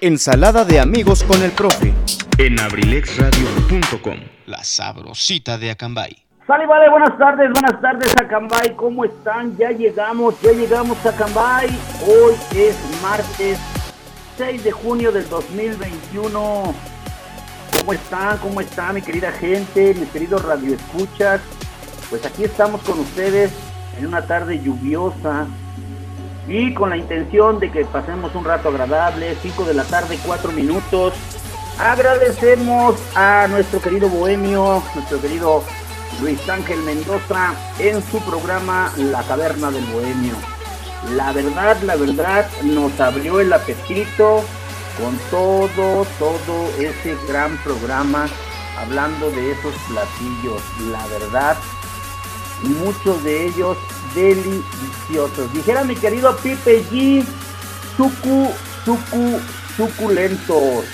Ensalada de amigos con el profe. en abrilexradio.com. La sabrosita de Acambay. Sale, vale, buenas tardes, buenas tardes Acambay, ¿cómo están? Ya llegamos, ya llegamos a Acambay. Hoy es martes 6 de junio del 2021. ¿Cómo están? ¿Cómo está mi querida gente, mis queridos radioescuchas? Pues aquí estamos con ustedes en una tarde lluviosa y con la intención de que pasemos un rato agradable, 5 de la tarde, 4 minutos. Agradecemos a nuestro querido Bohemio, nuestro querido Luis Ángel Mendoza en su programa La Caverna del Bohemio. La verdad, la verdad, nos abrió el apetito con todo, todo ese gran programa hablando de esos platillos. La verdad, muchos de ellos deliciosos. Dijera mi querido Pipe G, sucu, sucu, suculentos.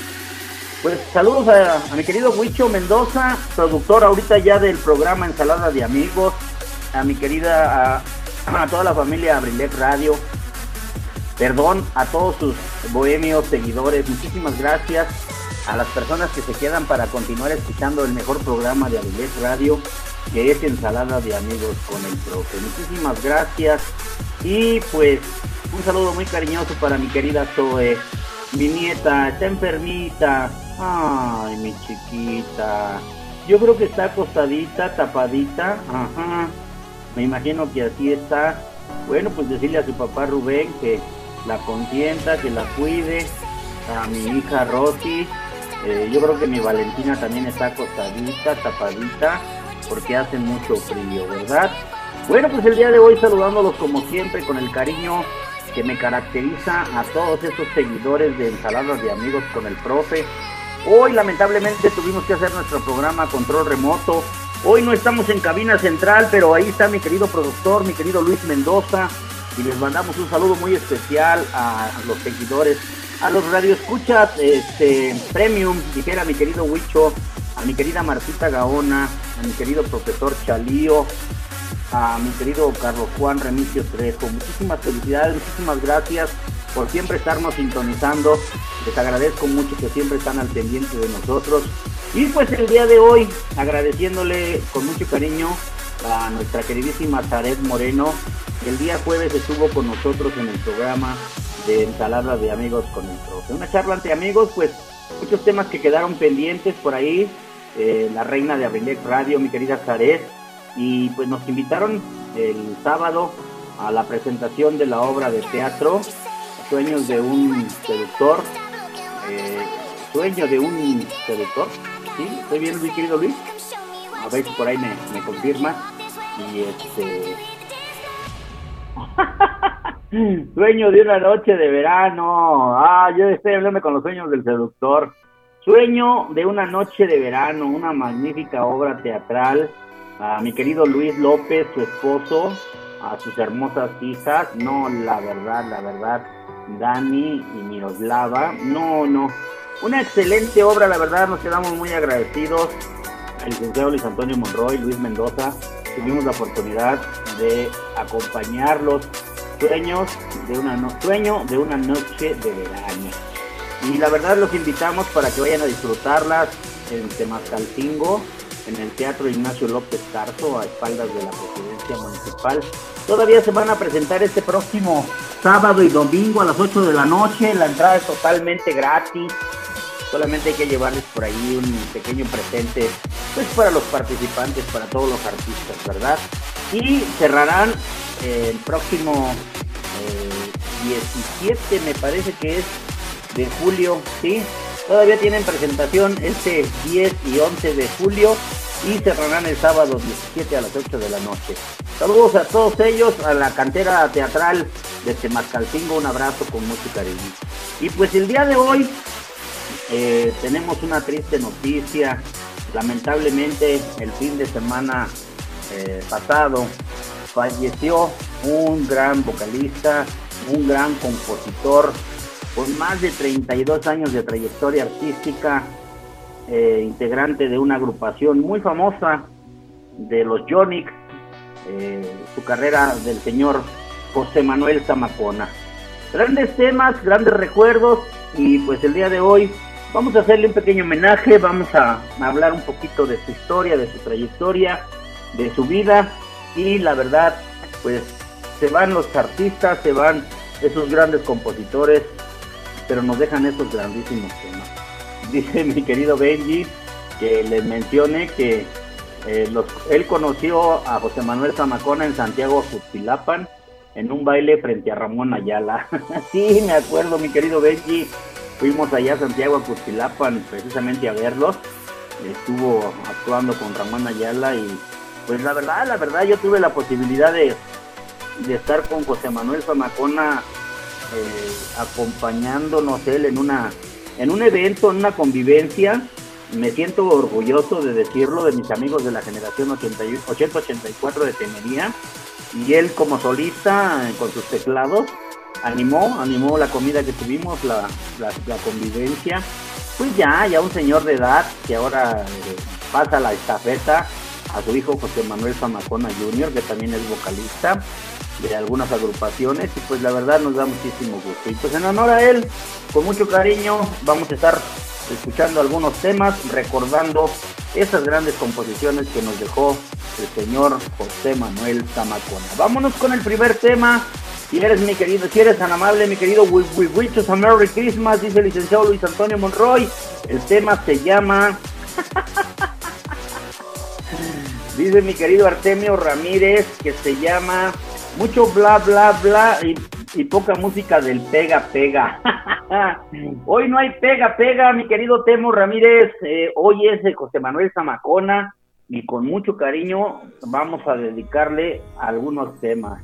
Pues saludos a, mi querido Huicho Mendoza, productor ahorita ya del programa Ensalada de Amigos, a mi querida, a, toda la familia Abrilex Radio, perdón a todos sus bohemios seguidores, muchísimas gracias a las personas que se quedan para continuar escuchando el mejor programa de Abrilex Radio, que es Ensalada de Amigos con el Profe. Muchísimas gracias y pues un saludo muy cariñoso para mi querida Zoe, mi nieta, está enfermita. Ay, mi chiquita. Yo creo que está acostadita, tapadita. Ajá. Me imagino que así está. Bueno, pues decirle a su papá Rubén que la consienta, que la cuide. A mi hija Rosy. Eh, yo creo que mi Valentina también está acostadita, tapadita, porque hace mucho frío, ¿verdad? Bueno, pues el día de hoy saludándolos como siempre con el cariño que me caracteriza a todos esos seguidores de Ensaladas de Amigos con el Profe. Hoy lamentablemente tuvimos que hacer nuestro programa control remoto. Hoy no estamos en cabina central, pero ahí está mi querido productor, mi querido Luis Mendoza. Y les mandamos un saludo muy especial a los seguidores, a los radioescuchas este, premium, dijera mi querido Huicho, a mi querida Martita Gaona, a mi querido profesor Chalío, a mi querido Carlos Juan Remicio Trejo. Muchísimas felicidades, muchísimas gracias por siempre estarnos sintonizando. Les agradezco mucho que siempre están al pendiente de nosotros. Y pues el día de hoy, agradeciéndole con mucho cariño a nuestra queridísima Zaret Moreno, que el día jueves estuvo con nosotros en el programa de Ensalada de Amigos con el Profe. Una charla entre amigos, pues muchos temas que quedaron pendientes por ahí. Eh, la reina de Abrilex Radio, mi querida Zaret, y pues nos invitaron el sábado a la presentación de la obra de teatro Sueños de un seductor, eh, Sueño de un seductor, ¿sí? ¿Estoy bien, mi querido Luis? A ver si por ahí me, me confirma. Y este... Sueño de una noche de verano. Ah, yo estoy hablando con los sueños del seductor. Sueño de una noche de verano, una magnífica obra teatral a mi querido Luis López, su esposo, a sus hermosas hijas, no, la verdad, la verdad, Dani y Miroslava, no, no, una excelente obra, la verdad, nos quedamos muy agradecidos, el licenciado Luis Antonio Monroy, Luis Mendoza, tuvimos la oportunidad de acompañarlos, sueños de una no- sueño de una noche de verano. Y la verdad los invitamos para que vayan a disfrutarlas en Temascalcingo, en el Teatro Ignacio López Tarso, a espaldas de la Presidencia Municipal. Todavía se van a presentar este próximo sábado y domingo a las 8 de la noche. La entrada es totalmente gratis. Solamente hay que llevarles por ahí un pequeño presente, pues para los participantes, para todos los artistas, ¿verdad? Y cerrarán eh, el próximo 17, eh, me parece que es, de julio, ¿sí? Todavía tienen presentación este 10 y 11 de julio y cerrarán el sábado 17 a las 8 de la noche. Saludos a todos ellos, a la cantera teatral de Temascalcingo, un abrazo con mucho cariño. Y pues el día de hoy eh, tenemos una triste noticia. Lamentablemente el fin de semana eh, pasado falleció un gran vocalista, un gran compositor con más de 32 años de trayectoria artística, eh, integrante de una agrupación muy famosa de los Yonix, su carrera del señor José Manuel Zamacona. Grandes temas, grandes recuerdos y pues el día de hoy Vamos a hacerle un pequeño homenaje, vamos a, hablar un poquito de su historia, de su trayectoria, de su vida y la verdad, pues se van los artistas, se van esos grandes compositores, pero nos dejan esos grandísimos temas. Dice mi querido Benji que les mencione que eh, él conoció a José Manuel Zamacona en Santiago Justilapan en un baile frente a Ramón Ayala. sí, me acuerdo, mi querido Benji. Fuimos allá a Santiago, a Custilapan, precisamente a verlos. Estuvo actuando con Ramón Ayala y pues la verdad, la verdad yo tuve la posibilidad de, estar con José Manuel Zamacona eh, acompañándonos él en una en un evento, en una convivencia. Me siento orgulloso de decirlo de mis amigos de la generación 8084 de Temería y él como solista con sus teclados animó, animó la comida que tuvimos, la, la, convivencia. Pues ya, ya un señor de edad que ahora eh, pasa la estafeta a su hijo José Manuel Zamacona Jr., que también es vocalista de algunas agrupaciones y pues la verdad nos da muchísimo gusto. Y pues en honor a él, con mucho cariño, vamos a estar escuchando algunos temas, recordando esas grandes composiciones que nos dejó el señor José Manuel Zamacona. Vámonos con el primer tema, si eres mi querido, si eres tan amable, mi querido, we, we wish a Merry Christmas, dice el licenciado Luis Antonio Monroy. El tema se llama. dice mi querido Artemio Ramírez que se llama mucho bla bla bla y, poca música del pega pega. hoy no hay pega pega, mi querido Temo Ramírez. Eh, hoy es de José Manuel Zamacona y con mucho cariño vamos a dedicarle algunos temas.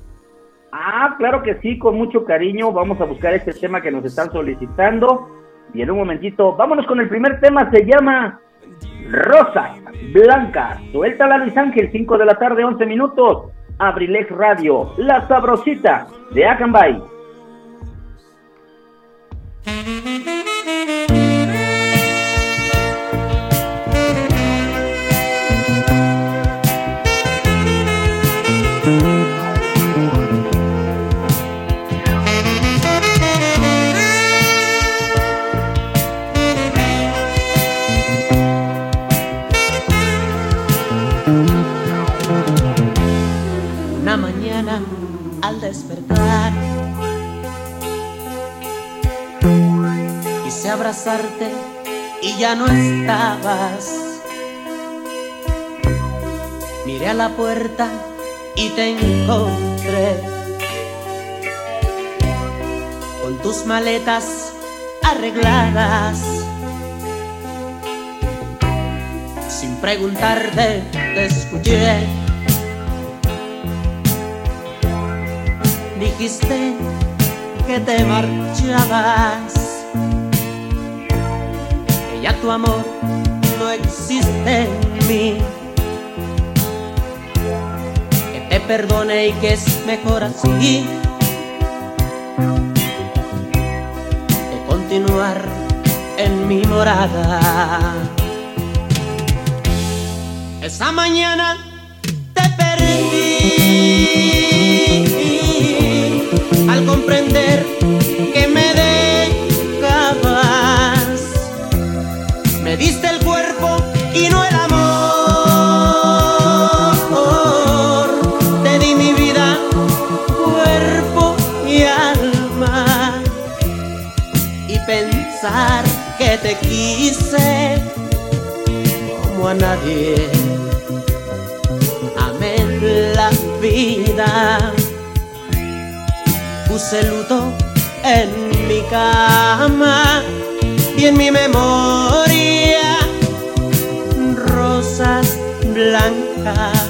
Ah, claro que sí, con mucho cariño. Vamos a buscar este tema que nos están solicitando. Y en un momentito, vámonos con el primer tema. Se llama Rosa Blanca. Suelta la Luis Ángel, 5 de la tarde, 11 minutos. Abrilex Radio, la sabrosita de Acambay. Abrazarte y ya no estabas. Miré a la puerta y te encontré con tus maletas arregladas. Sin preguntarte, te escuché dijiste que te marchabas, ya tu amor no existe en mí, que te perdone y que es mejor así, que continuar en mi morada. Esa mañana te perdí. Al comprender diste el cuerpo y no el amor. Te di mi vida, cuerpo y alma. Y pensar que te quise como a nadie. Amé la vida, puse luto en mi cama y en mi memoria rosas blancas.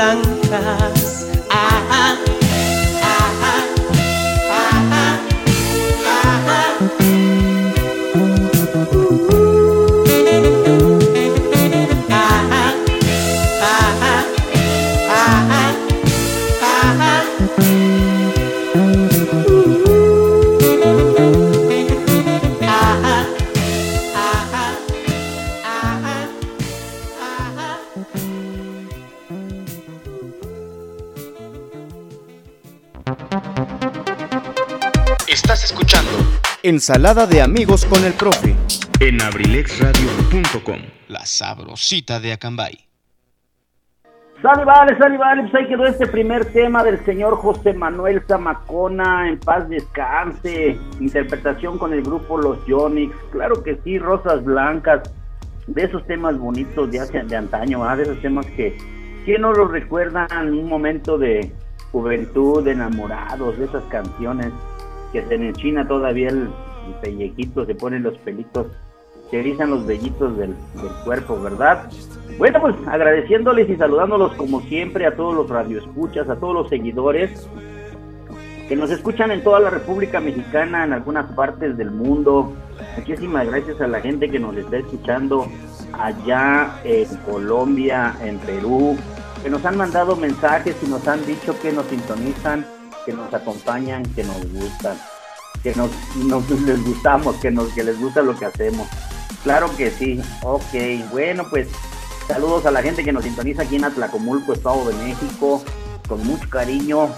blancas. Ensalada de amigos con el profe. En abrilexradio.com. La sabrosita de Acambay. Sale, vale, sale, vale. Pues ahí quedó este primer tema del señor José Manuel Zamacona. En paz descanse. Interpretación con el grupo Los Yonix. Claro que sí, Rosas Blancas. De esos temas bonitos de, hace, de antaño, de esos temas que. ¿Quién no los recuerda en un momento de juventud, de enamorados, de esas canciones? que se enchina todavía el, pellejito, se ponen los pelitos, se erizan los vellitos del, cuerpo, ¿verdad? Bueno, pues agradeciéndoles y saludándolos como siempre a todos los radioescuchas, a todos los seguidores que nos escuchan en toda la República Mexicana, en algunas partes del mundo. Muchísimas gracias a la gente que nos está escuchando allá en Colombia, en Perú, que nos han mandado mensajes y nos han dicho que nos sintonizan que nos acompañan, que nos gustan, que nos, les gustamos, que, nos, que les gusta lo que hacemos. Claro que sí, ok, bueno pues saludos a la gente que nos sintoniza aquí en Atlacomulco, Estado de México, con mucho cariño.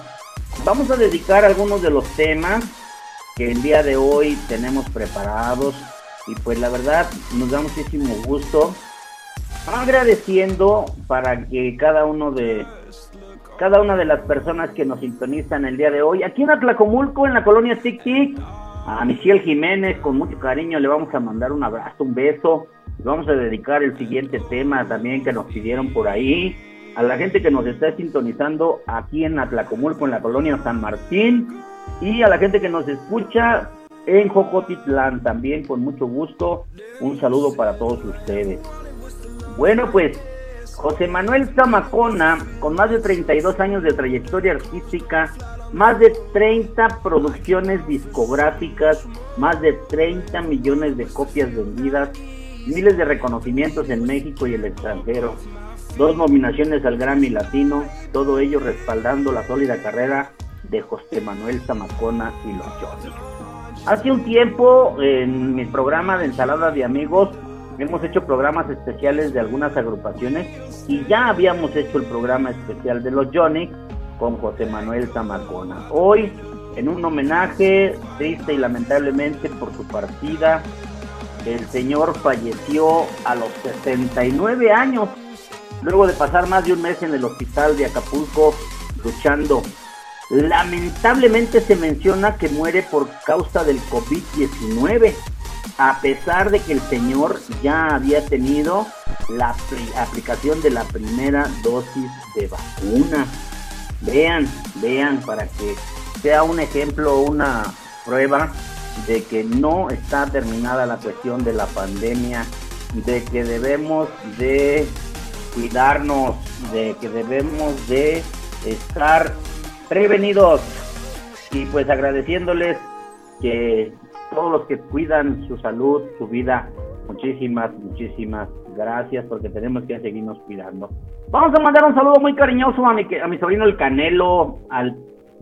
Vamos a dedicar algunos de los temas que el día de hoy tenemos preparados y pues la verdad nos da muchísimo gusto agradeciendo para que cada uno de cada una de las personas que nos sintonizan el día de hoy. Aquí en Atlacomulco, en la colonia Tic Tic, a Michelle Jiménez, con mucho cariño le vamos a mandar un abrazo, un beso. Vamos a dedicar el siguiente tema también que nos pidieron por ahí. A la gente que nos está sintonizando aquí en Atlacomulco, en la colonia San Martín. Y a la gente que nos escucha en Jocotitlán también, con mucho gusto. Un saludo para todos ustedes. Bueno, pues José Manuel Zamacona, con más de 32 años de trayectoria artística, más de 30 producciones discográficas, más de 30 millones de copias vendidas, miles de reconocimientos en México y el extranjero, dos nominaciones al Grammy Latino, todo ello respaldando la sólida carrera de José Manuel Zamacona y los Johnny. Hace un tiempo, en mi programa de ensalada de amigos, hemos hecho programas especiales de algunas agrupaciones y ya habíamos hecho el programa especial de los Johnny con José Manuel Zamacona. Hoy, en un homenaje triste y lamentablemente por su partida, el señor falleció a los 69 años, luego de pasar más de un mes en el hospital de Acapulco luchando. Lamentablemente se menciona que muere por causa del COVID-19 a pesar de que el señor ya había tenido la aplicación de la primera dosis de vacuna. Vean, vean para que sea un ejemplo, una prueba de que no está terminada la cuestión de la pandemia, de que debemos de cuidarnos, de que debemos de estar prevenidos y pues agradeciéndoles que todos los que cuidan su salud, su vida, muchísimas, muchísimas gracias porque tenemos que seguirnos cuidando. Vamos a mandar un saludo muy cariñoso a mi, sobrino el Canelo, al,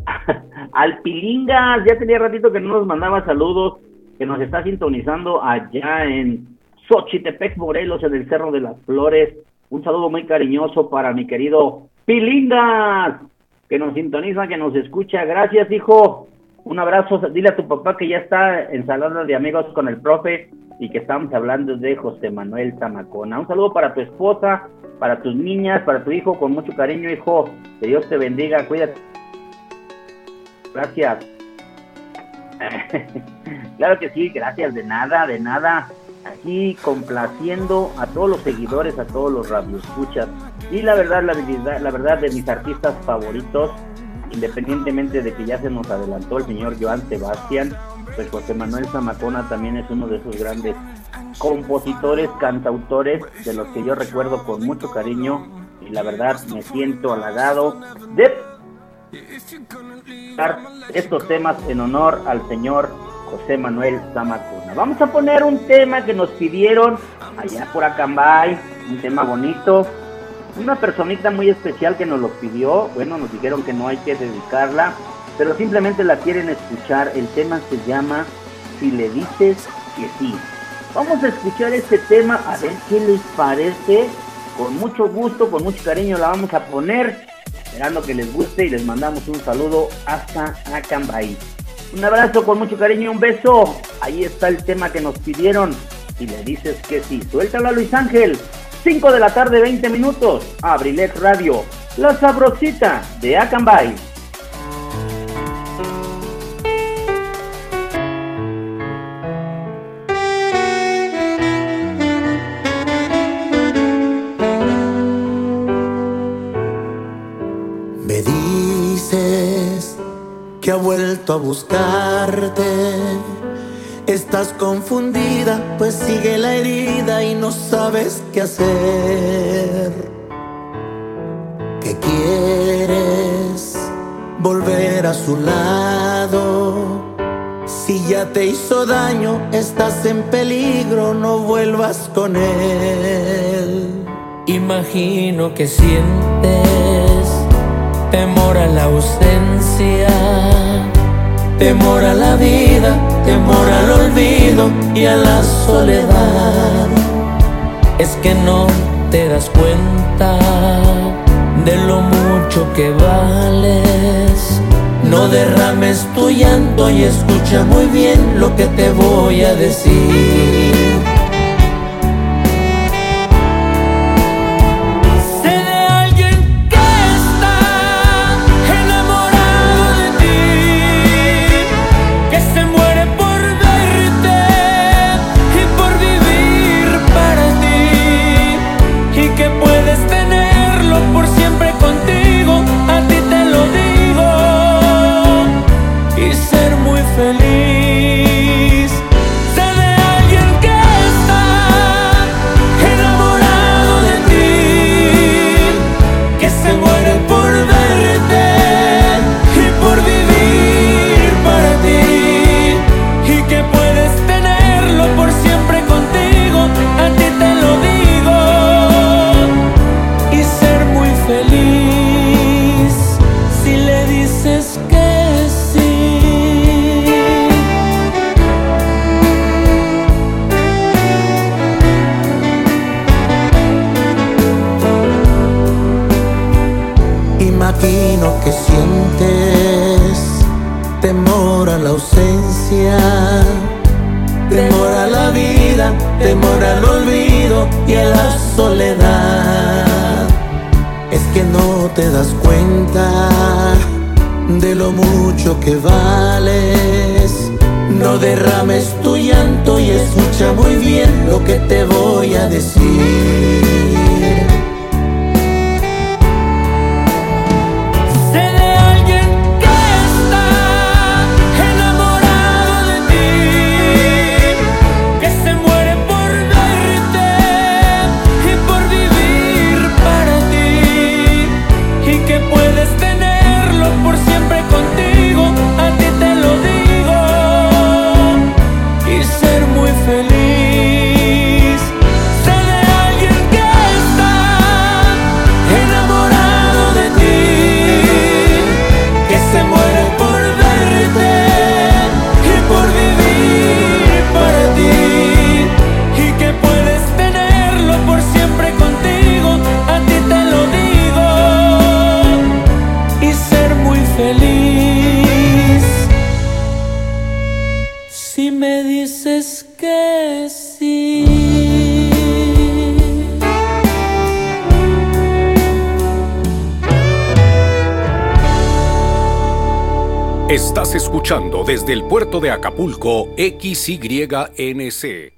al Pilingas, ya tenía ratito que no nos mandaba saludos, que nos está sintonizando allá en Xochitepec, Morelos, en el Cerro de las Flores. Un saludo muy cariñoso para mi querido Pilingas, que nos sintoniza, que nos escucha. Gracias, hijo. Un abrazo. Dile a tu papá que ya está en salón de amigos con el profe y que estamos hablando de José Manuel Zamacona. Un saludo para tu esposa, para tus niñas, para tu hijo, con mucho cariño, hijo. Que Dios te bendiga. Cuídate. Gracias. claro que sí, gracias. De nada, de nada aquí complaciendo a todos los seguidores, a todos los radioescuchas. Y la verdad, la la verdad de mis artistas favoritos, independientemente de que ya se nos adelantó el señor Joan Sebastián, pues José Manuel Zamacona también es uno de esos grandes compositores, cantautores, de los que yo recuerdo con mucho cariño y la verdad me siento halagado de estos temas en honor al señor José Manuel Zamacona. Vamos a poner un tema que nos pidieron allá por Acambay, un tema bonito. Una personita muy especial que nos lo pidió, bueno, nos dijeron que no hay que dedicarla, pero simplemente la quieren escuchar. El tema se llama Si le dices que sí. Vamos a escuchar este tema, a ver qué les parece. Con mucho gusto, con mucho cariño la vamos a poner, esperando que les guste y les mandamos un saludo hasta Acambay. Un abrazo con mucho cariño y un beso. Ahí está el tema que nos pidieron. Y le dices que sí, suéltala Luis Ángel. 5 de la tarde, 20 minutos. Abrilet Radio. La sabrosita de Acambay. ha vuelto a buscarte. Estás confundida, pues sigue la herida y no sabes qué hacer. ¿Qué quieres? Volver a su lado. Si ya te hizo daño, estás en peligro, no vuelvas con él. Imagino que sientes temor a la ausencia, temor a la vida, temor al olvido y a la soledad. Es que no te das cuenta de lo mucho que vales. No derrames tu llanto y escucha muy bien lo que te voy a decir. Desde el puerto de Acapulco XYNC.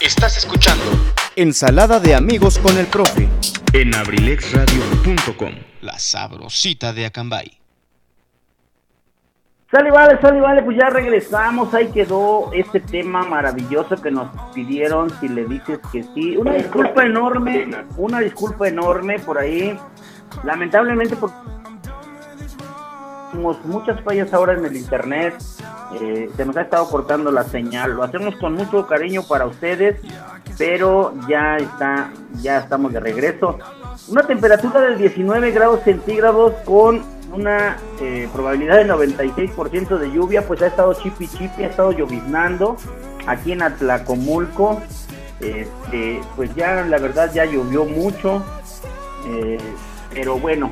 Estás escuchando Ensalada de amigos con el profe. en abrilexradio.com. La sabrosita de Acambay. Sale, vale, sale, vale, pues ya regresamos. Ahí quedó este tema maravilloso que nos pidieron. Si le dices que sí, una disculpa enorme, una disculpa enorme por ahí. Lamentablemente, por tenemos muchas fallas ahora en el internet. eh, se nos ha estado cortando la señal. Lo hacemos con mucho cariño para ustedes, pero ya está, ya estamos de regreso. Una temperatura de 19 grados centígrados con una eh, probabilidad de 96% de lluvia, pues ha estado chipi chipi, ha estado lloviznando aquí en Atlacomulco. Este, pues ya la verdad ya llovió mucho, eh, pero bueno,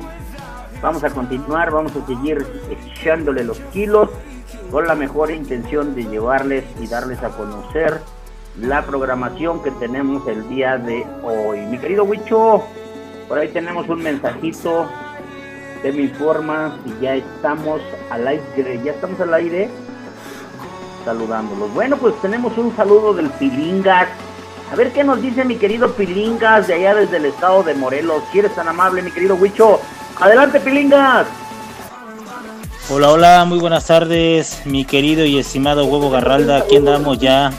vamos a continuar, vamos a seguir echándole los kilos con la mejor intención de llevarles y darles a conocer la programación que tenemos el día de hoy. Mi querido Huicho, por ahí tenemos un mensajito de me informa si ya estamos al aire, ya estamos al aire saludándolos. Bueno, pues tenemos un saludo del Pilingas. A ver qué nos dice mi querido Pilingas de allá desde el estado de Morelos. Si eres tan amable, mi querido Huicho. Adelante, Pilingas. Hola, hola, muy buenas tardes, mi querido y estimado Huevo Garralda. Aquí andamos ya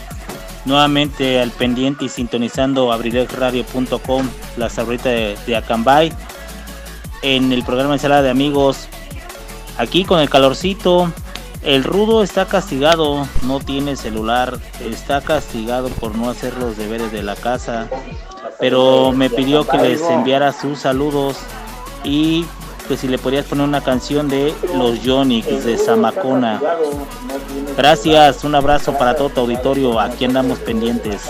nuevamente al pendiente y sintonizando abrilexradio.com, la sabrita de, de Acambay, en el programa Ensalada de Amigos. Aquí con el calorcito, el rudo está castigado, no tiene celular, está castigado por no hacer los deberes de la casa, pero me pidió que les enviara sus saludos y pues si le podrías poner una canción de los Yonix de Zamacona. Gracias, un abrazo para todo tu auditorio, aquí andamos pendientes.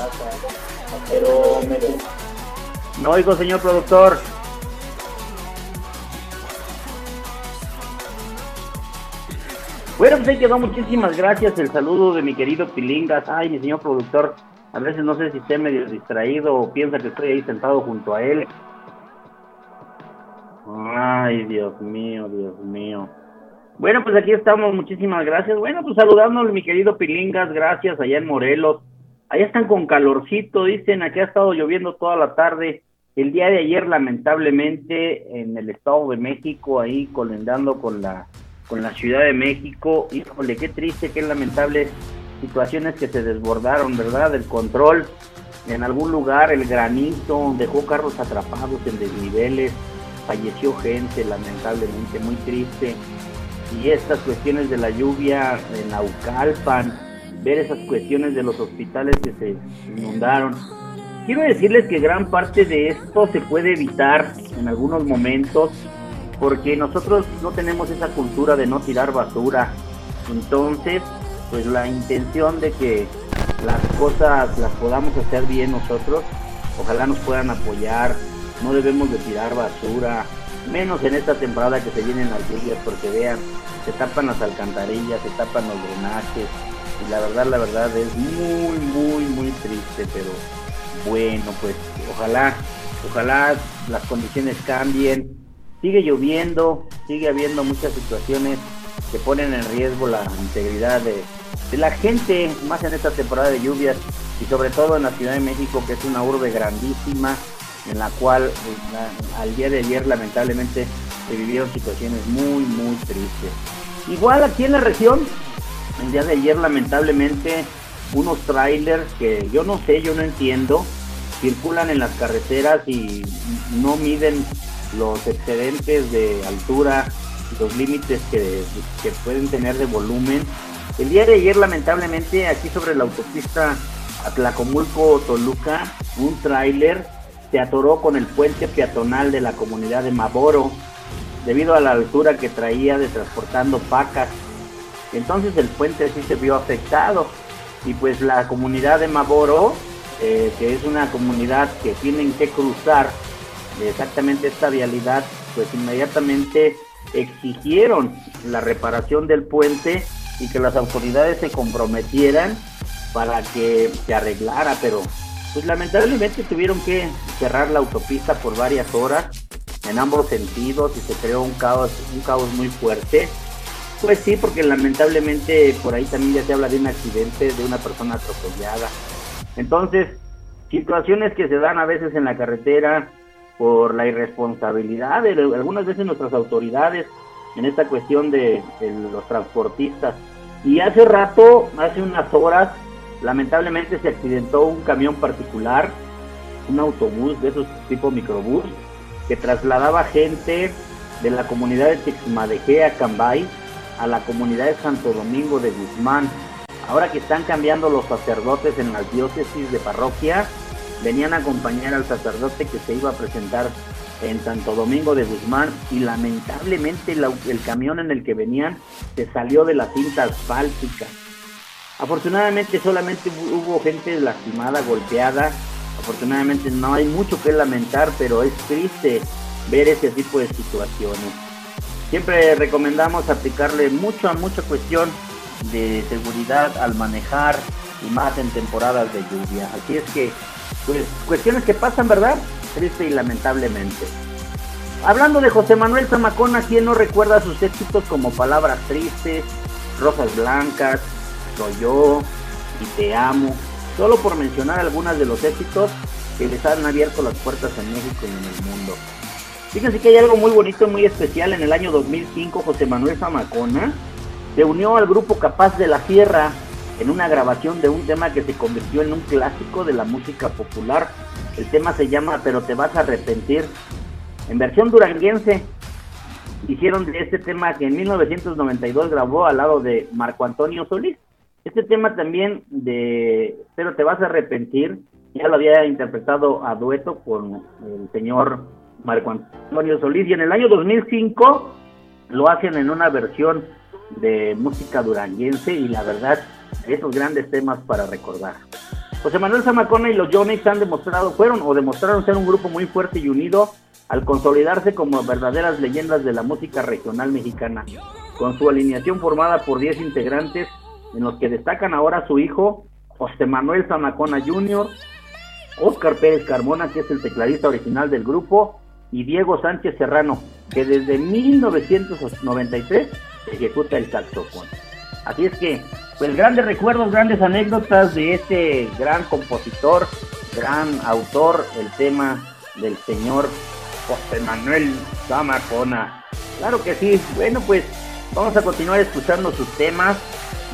No oigo, señor productor. Bueno, pues ahí quedó. Muchísimas gracias. El saludo de mi querido Pilingas. Ay, mi señor productor. A veces no sé si esté medio distraído o piensa que estoy ahí sentado junto a él. Ay, Dios mío, Dios mío. Bueno, pues aquí estamos. Muchísimas gracias. Bueno, pues saludándole, mi querido Pilingas. Gracias allá en Morelos. Allá están con calorcito, dicen. Aquí ha estado lloviendo toda la tarde. El día de ayer, lamentablemente, en el Estado de México, ahí colindando con la con la Ciudad de México. Híjole, qué triste, qué lamentable situaciones que se desbordaron, ¿verdad? El control. En algún lugar el granizo dejó carros atrapados en desniveles, falleció gente, lamentablemente, muy triste. Y estas cuestiones de la lluvia en Naucalpan, ver esas cuestiones de los hospitales que se inundaron. Quiero decirles que gran parte de esto se puede evitar en algunos momentos porque nosotros no tenemos esa cultura de no tirar basura. Entonces, pues la intención de que las cosas las podamos hacer bien nosotros, ojalá nos puedan apoyar, no debemos de tirar basura, menos en esta temporada que se vienen las lluvias, porque vean, se tapan las alcantarillas, se tapan los drenajes, y la verdad, la verdad es muy, muy, muy triste, pero bueno, pues ojalá, ojalá las condiciones cambien, sigue lloviendo, sigue habiendo muchas situaciones que ponen en riesgo la integridad de, la gente, más en esta temporada de lluvias y sobre todo en la Ciudad de México, que es una urbe grandísima, en la cual la, al día de ayer lamentablemente se vivieron situaciones muy, muy tristes. Igual aquí en la región, el día de ayer lamentablemente unos trailers que yo no sé, yo no entiendo, circulan en las carreteras y no miden los excedentes de altura, los límites que, que, pueden tener de volumen. El día de ayer, lamentablemente, aquí sobre la autopista Atlacomulco-Toluca, un tráiler se atoró con el puente peatonal de la comunidad de Maboro debido a la altura que traía de transportando pacas. Entonces el puente sí se vio afectado y pues la comunidad de Maboro, eh, que es una comunidad que tienen que cruzar de exactamente esta vialidad, pues inmediatamente exigieron la reparación del puente y que las autoridades se comprometieran para que se arreglara, pero pues lamentablemente tuvieron que cerrar la autopista por varias horas en ambos sentidos y se creó un caos, un caos muy fuerte. Pues sí, porque lamentablemente por ahí también ya se habla de un accidente, de una persona atropellada. Entonces, situaciones que se dan a veces en la carretera por la irresponsabilidad de algunas veces nuestras autoridades en esta cuestión de, de los transportistas. Y hace rato, hace unas horas, lamentablemente se accidentó un camión particular, un autobús de esos tipo microbús, que trasladaba gente de la comunidad de Texmadejé a Cambay a la comunidad de Santo Domingo de Guzmán. Ahora que están cambiando los sacerdotes en las diócesis de parroquia, venían a acompañar al sacerdote que se iba a presentar en Santo Domingo de Guzmán y lamentablemente el, camión en el que venían se salió de la cinta asfáltica. Afortunadamente solamente hubo gente lastimada, golpeada. Afortunadamente no hay mucho que lamentar, pero es triste ver ese tipo de situaciones. Siempre recomendamos aplicarle mucho a mucha cuestión de seguridad al manejar y más en temporadas de lluvia. Así es que, pues, cuestiones que pasan, ¿verdad? Triste y lamentablemente. Hablando de José Manuel Zamacona, ¿quién no recuerda sus éxitos como Palabras Tristes, Rosas Blancas, Soy Yo y Te Amo? Solo por mencionar algunas de los éxitos que les han abierto las puertas en México y en el mundo. Fíjense que hay algo muy bonito y muy especial. En el año 2005, José Manuel Zamacona se unió al grupo Capaz de la Sierra en una grabación de un tema que se convirtió en un clásico de la música popular. El tema se llama Pero te vas a arrepentir. En versión duranguense, hicieron de este tema que en 1992 grabó al lado de Marco Antonio Solís. Este tema también de Pero te vas a arrepentir, ya lo había interpretado a dueto con el señor Marco Antonio Solís y en el año 2005 lo hacen en una versión de música duranguense y la verdad, esos grandes temas para recordar. José Manuel Zamacona y los Johnny's han demostrado, fueron o demostraron ser un grupo muy fuerte y unido al consolidarse como verdaderas leyendas de la música regional mexicana, con su alineación formada por 10 integrantes, en los que destacan ahora su hijo, José Manuel Zamacona Jr., Oscar Pérez Carmona, que es el tecladista original del grupo, y Diego Sánchez Serrano, que desde 1993 ejecuta el saxofón. Así es que, pues grandes recuerdos, grandes anécdotas de este gran compositor, gran autor, el tema del señor José Manuel Zamacona. Claro que sí, bueno pues vamos a continuar escuchando sus temas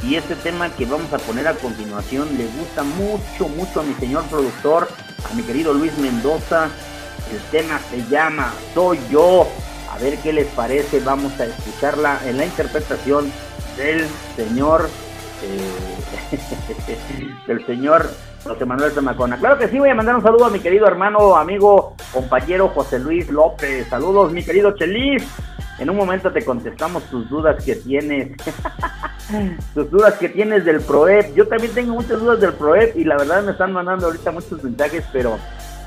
y este tema que vamos a poner a continuación le gusta mucho, mucho a mi señor productor, a mi querido Luis Mendoza. El tema se llama Soy yo. A ver qué les parece. Vamos a escucharla en la interpretación del señor, del señor José Manuel Zamacona. Claro que sí, voy a mandar un saludo a mi querido hermano, amigo, compañero José Luis López. Saludos, mi querido Chelis. En un momento te contestamos tus dudas que tienes. tus dudas que tienes del PROEP. Yo también tengo muchas dudas del PROEP y la verdad me están mandando ahorita muchos mensajes, pero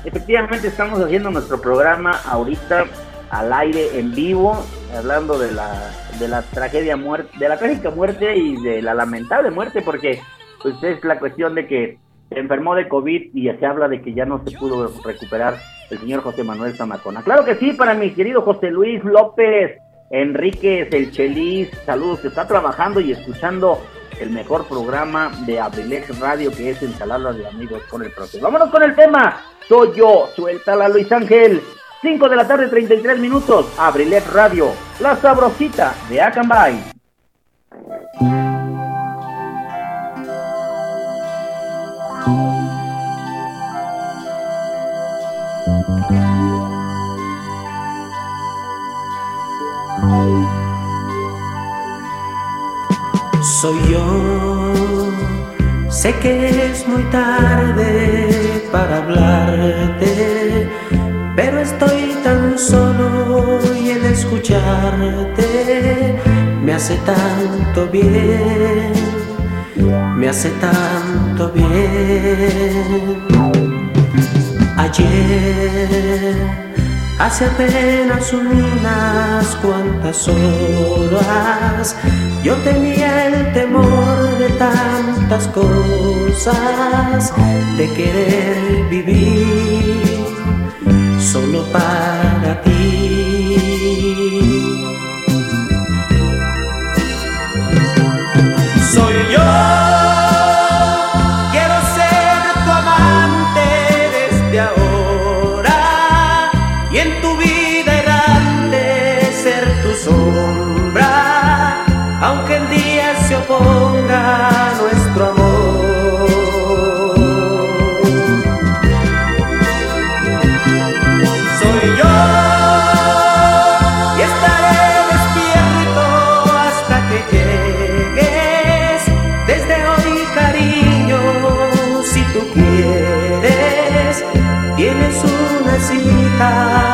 efectivamente estamos haciendo nuestro programa ahorita al aire en vivo, hablando de la, de la tragedia muerte, de la trágica muerte y de la lamentable muerte, porque pues es la cuestión de que se enfermó de COVID y se habla de que ya no se pudo recuperar el señor José Manuel Zamacona. Claro que sí, para mi querido José Luis López, Enríquez, el Chelis, saludos, que está trabajando y escuchando el mejor programa de Abrilex Radio que es Ensalada de Amigos con el Profe. Vámonos con el tema. Soy yo, suéltala Luis Ángel. 5 de la tarde, 33 minutos. Abrilex Radio, la sabrosita de Acambay. Soy yo, sé que es muy tarde para hablarte, pero estoy tan solo y el escucharte me hace tanto bien, me hace tanto bien. Ayer Hace apenas unas cuantas horas yo tenía el temor de tantas cosas, de querer vivir solo para ti. ficar.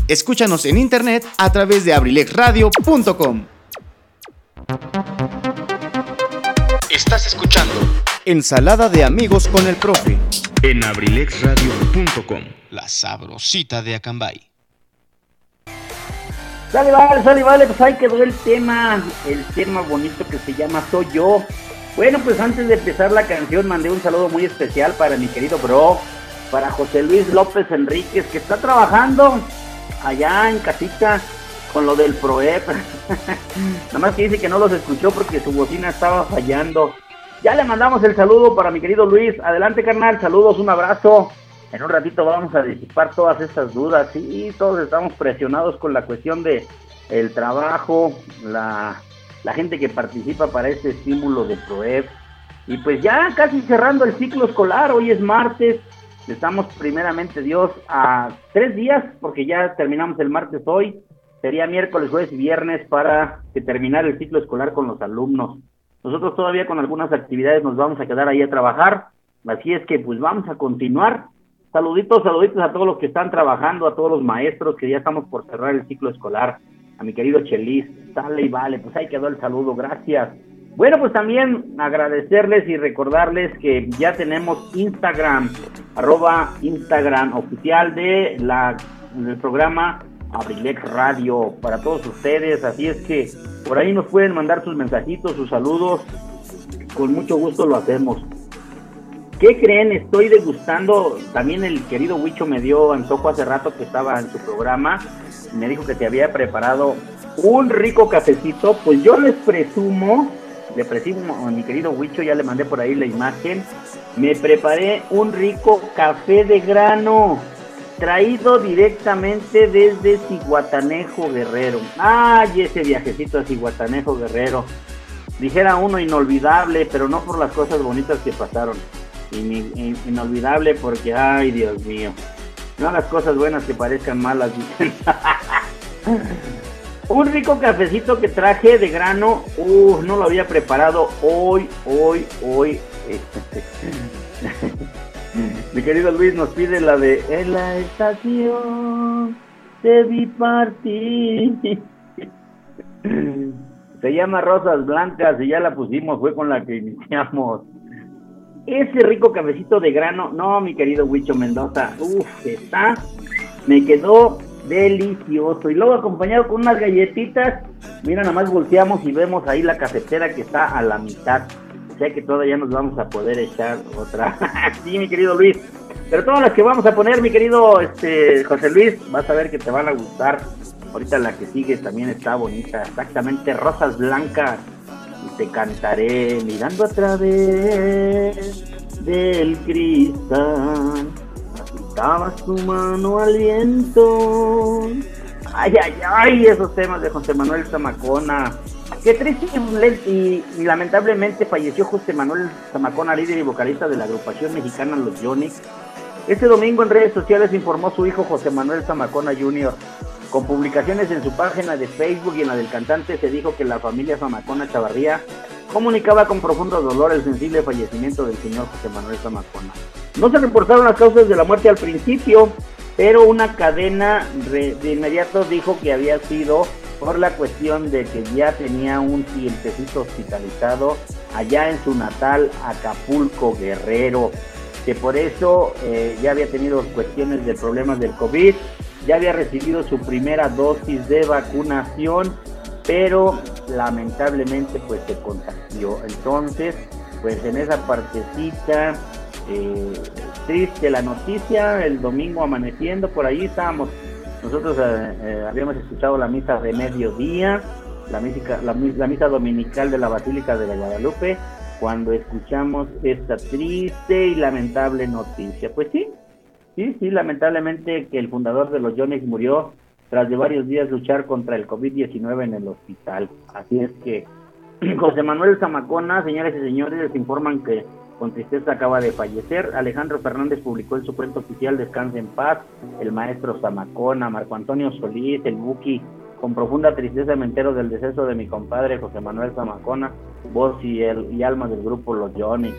Escúchanos en internet a través de abrilexradio.com. Estás escuchando Ensalada de amigos con el profe en abrilexradio.com. La sabrosita de Acambay. Sale, vale, sale, vale, pues ahí quedó el tema, el tema bonito que se llama Soy Yo. Bueno, pues antes de empezar la canción mandé un saludo muy especial para mi querido bro, para José Luis López Enríquez, que está trabajando allá en casita con lo del ProEP. Nada más que dice que no los escuchó porque su bocina estaba fallando. Ya le mandamos el saludo para mi querido Luis. Adelante, carnal. Saludos, un abrazo. En un ratito vamos a disipar todas estas dudas. Sí, todos estamos presionados con la cuestión de el trabajo, la, la gente que participa para este estímulo de PROEF. Y pues ya casi cerrando el ciclo escolar, hoy es martes, estamos primeramente Dios a tres días, porque ya terminamos el martes hoy, sería miércoles, jueves y viernes para terminar el ciclo escolar con los alumnos. Nosotros todavía con algunas actividades nos vamos a quedar ahí a trabajar, así es que pues vamos a continuar. Saluditos, saluditos a todos los que están trabajando, a todos los maestros que ya estamos por cerrar el ciclo escolar, a mi querido Chelis, sale y vale, pues ahí quedó el saludo, gracias. Bueno, pues también agradecerles y recordarles que ya tenemos Instagram, arroba Instagram oficial de la del programa Abrilex Radio para todos ustedes, así es que por ahí nos pueden mandar sus mensajitos, sus saludos, con mucho gusto lo hacemos. ¿Qué creen? Estoy degustando, también el querido Huicho me dio antojo hace rato que estaba en su programa, me dijo que te había preparado un rico cafecito, pues yo les presumo, a mi querido Huicho, ya le mandé por ahí la imagen, me preparé un rico café de grano traído directamente desde Ciguatanejo Guerrero. Ay, ese viajecito a Ciguatanejo Guerrero. Dijera uno inolvidable, pero no por las cosas bonitas que pasaron. inolvidable porque, ay, Dios mío. No las cosas buenas que parezcan malas. Un rico cafecito que traje de grano. Uh, no lo había preparado hoy, hoy, hoy. Mi querido Luis nos pide la de En la estación te vi partir. Se llama Rosas Blancas y ya la pusimos, fue con la que iniciamos. Ese rico cafecito de grano, no, mi querido Huicho Mendoza, uff, está, me quedó delicioso. Y luego acompañado con unas galletitas, mira, nada más volteamos y vemos ahí la cafetera que está a la mitad que todavía nos vamos a poder echar otra. sí, mi querido Luis. Pero todas las que vamos a poner, mi querido este, José Luis, vas a ver que te van a gustar. Ahorita la que sigue también está bonita. Exactamente, rosas blancas. Y te cantaré mirando a través del cristal. Agitabas tu mano al viento. Ay, ay, ay, esos temas de José Manuel Zamacona. Qué triste y, lamentablemente falleció José Manuel Zamacona, líder y vocalista de la agrupación mexicana Los Yonix. Este domingo en redes sociales informó su hijo José Manuel Zamacona Jr. Con publicaciones en su página de Facebook y en la del cantante se dijo que la familia Zamacona Chavarría comunicaba con profundo dolor el sensible fallecimiento del señor José Manuel Zamacona. No se reportaron las causas de la muerte al principio, pero una cadena de inmediato dijo que había sido por la cuestión de que ya tenía un clientecito hospitalizado allá en su natal Acapulco Guerrero, que por eso eh, ya había tenido cuestiones de problemas del COVID, ya había recibido su primera dosis de vacunación, pero lamentablemente pues se contagió. Entonces, pues en esa partecita, eh, triste la noticia, el domingo amaneciendo, por ahí estábamos nosotros eh, eh, habíamos escuchado la misa de mediodía, la, la, la, misa dominical de la Basílica de la Guadalupe, cuando escuchamos esta triste y lamentable noticia. Pues sí, sí, sí, lamentablemente que el fundador de los Jones murió tras de varios días luchar contra el COVID-19 en el hospital. Así es que José Manuel Zamacona, señores y señores, les informan que con tristeza acaba de fallecer. Alejandro Fernández publicó en su oficial Descanse en paz, el maestro Zamacona, Marco Antonio Solís, el Buki. Con profunda tristeza me entero del deceso de mi compadre José Manuel Zamacona, voz y, el, y alma del grupo Los Johnny.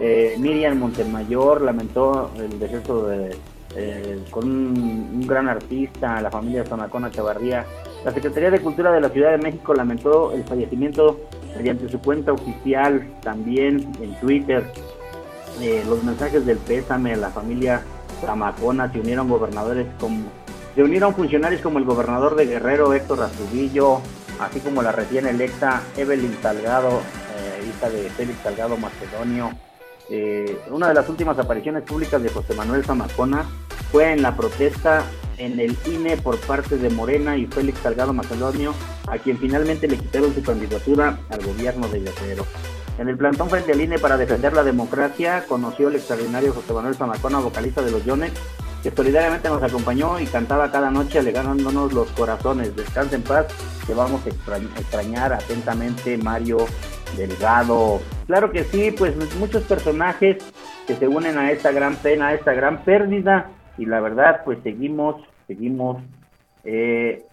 Eh, Miriam Montemayor lamentó el deceso de, eh, con un, gran artista, la familia Zamacona Chavarría. La Secretaría de Cultura de la Ciudad de México lamentó el fallecimiento mediante su cuenta oficial, también en Twitter, eh, los mensajes del pésame a la familia Zamacona, se unieron gobernadores como, se unieron funcionarios como el gobernador de Guerrero, Héctor Astudillo, así como la recién electa Evelyn Salgado, eh, hija de Félix Salgado Macedonio. Eh, una de las últimas apariciones públicas de José Manuel Zamacona fue en la protesta en el INE por parte de Morena y Félix Salgado Macedonio, a quien finalmente le quitaron su candidatura al gobierno de Guerrero. En el plantón frente al INE para defender la democracia, conoció el extraordinario José Manuel Zamacona, vocalista de los Yonex, que solidariamente nos acompañó y cantaba cada noche alegrándonos los corazones. Descansa en paz, te vamos a extrañar atentamente, Mario Delgado. Claro que sí, pues muchos personajes que se unen a esta gran pena, a esta gran pérdida, y la verdad, pues seguimos, seguimos eh,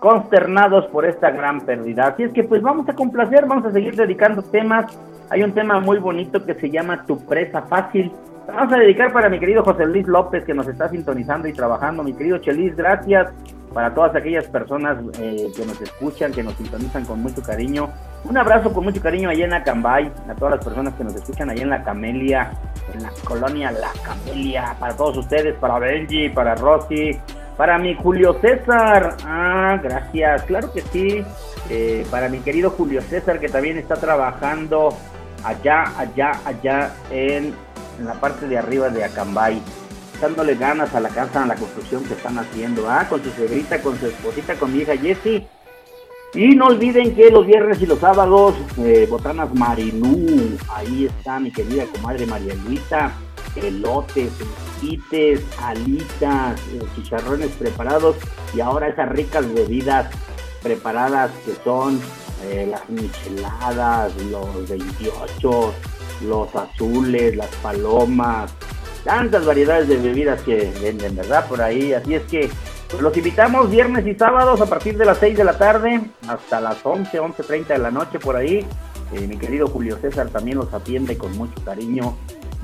consternados por esta gran pérdida. Así es que pues vamos a complacer, vamos a seguir dedicando temas. Hay un tema muy bonito que se llama Tu presa fácil. Vamos a dedicar para mi querido José Luis López que nos está sintonizando y trabajando. Mi querido Chelis, gracias para todas aquellas personas eh, que nos escuchan, que nos sintonizan con mucho cariño. Un abrazo con mucho cariño allá en Acambay, a todas las personas que nos escuchan allá en La Camelia, en la colonia La Camelia, para todos ustedes, para Benji, para Rosy, para mi Julio César, ah, gracias, claro que sí. Eh, para mi querido Julio César, que también está trabajando allá, allá, allá en, la parte de arriba de Acambay, dándole ganas a la casa, a la construcción que están haciendo, ah, con su segrita, con su esposita, con mi hija Jessie. Y no olviden que los viernes y los sábados, eh, Botanas Marinú, ahí está mi querida comadre María Luisa, elotes, esquites, alitas, eh, chicharrones preparados y ahora esas ricas bebidas preparadas que son eh, las micheladas, los 28, los azules, las palomas, tantas variedades de bebidas que venden, ¿verdad? Por ahí, así es que los invitamos viernes y sábados a partir de las 6 de la tarde hasta las 11, 11.30 de la noche por ahí. Eh, mi querido Julio César también los atiende con mucho cariño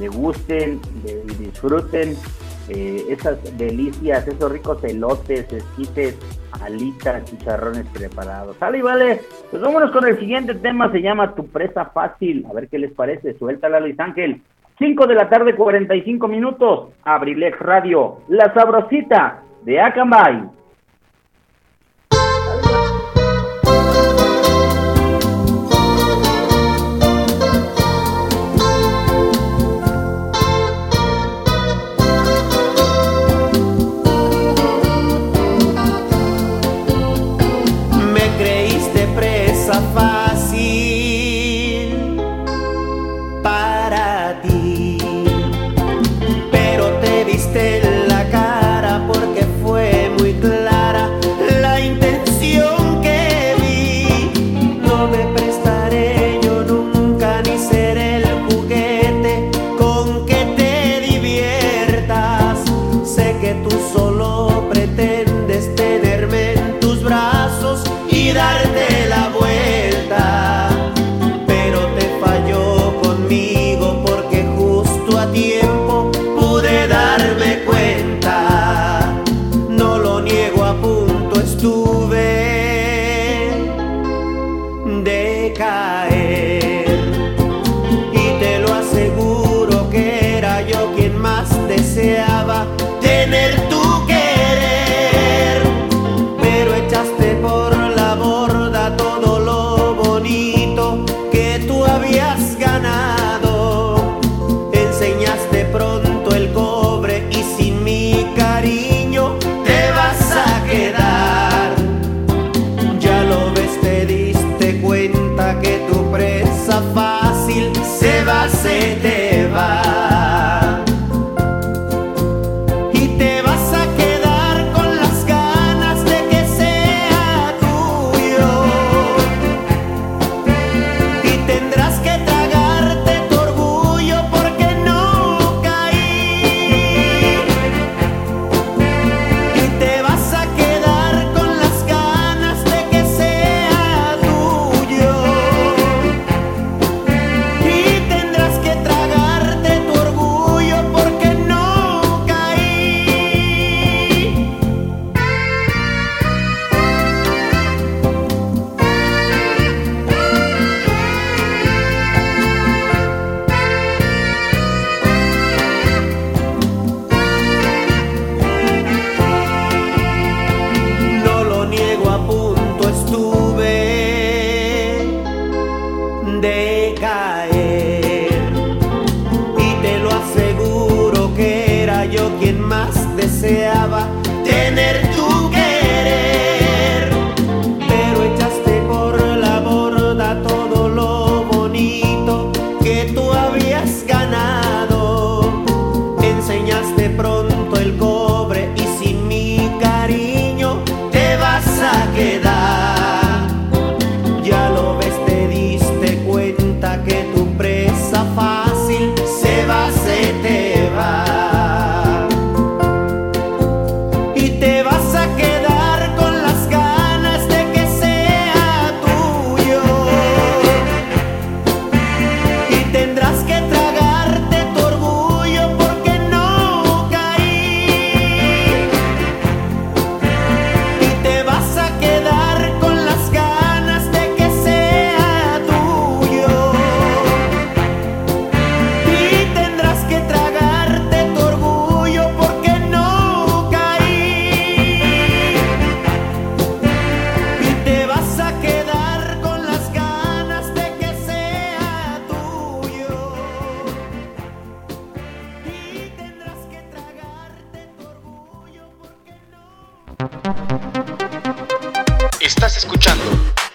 gusten y disfruten eh, esas delicias, esos ricos elotes, esquites, alitas, chicharrones preparados. Sale y vale, pues vámonos con el siguiente tema, se llama Tu presa fácil. A ver qué les parece, suéltala Luis Ángel. 5 de la tarde, 45 minutos, Abrilex Radio, la sabrosita de Acambay.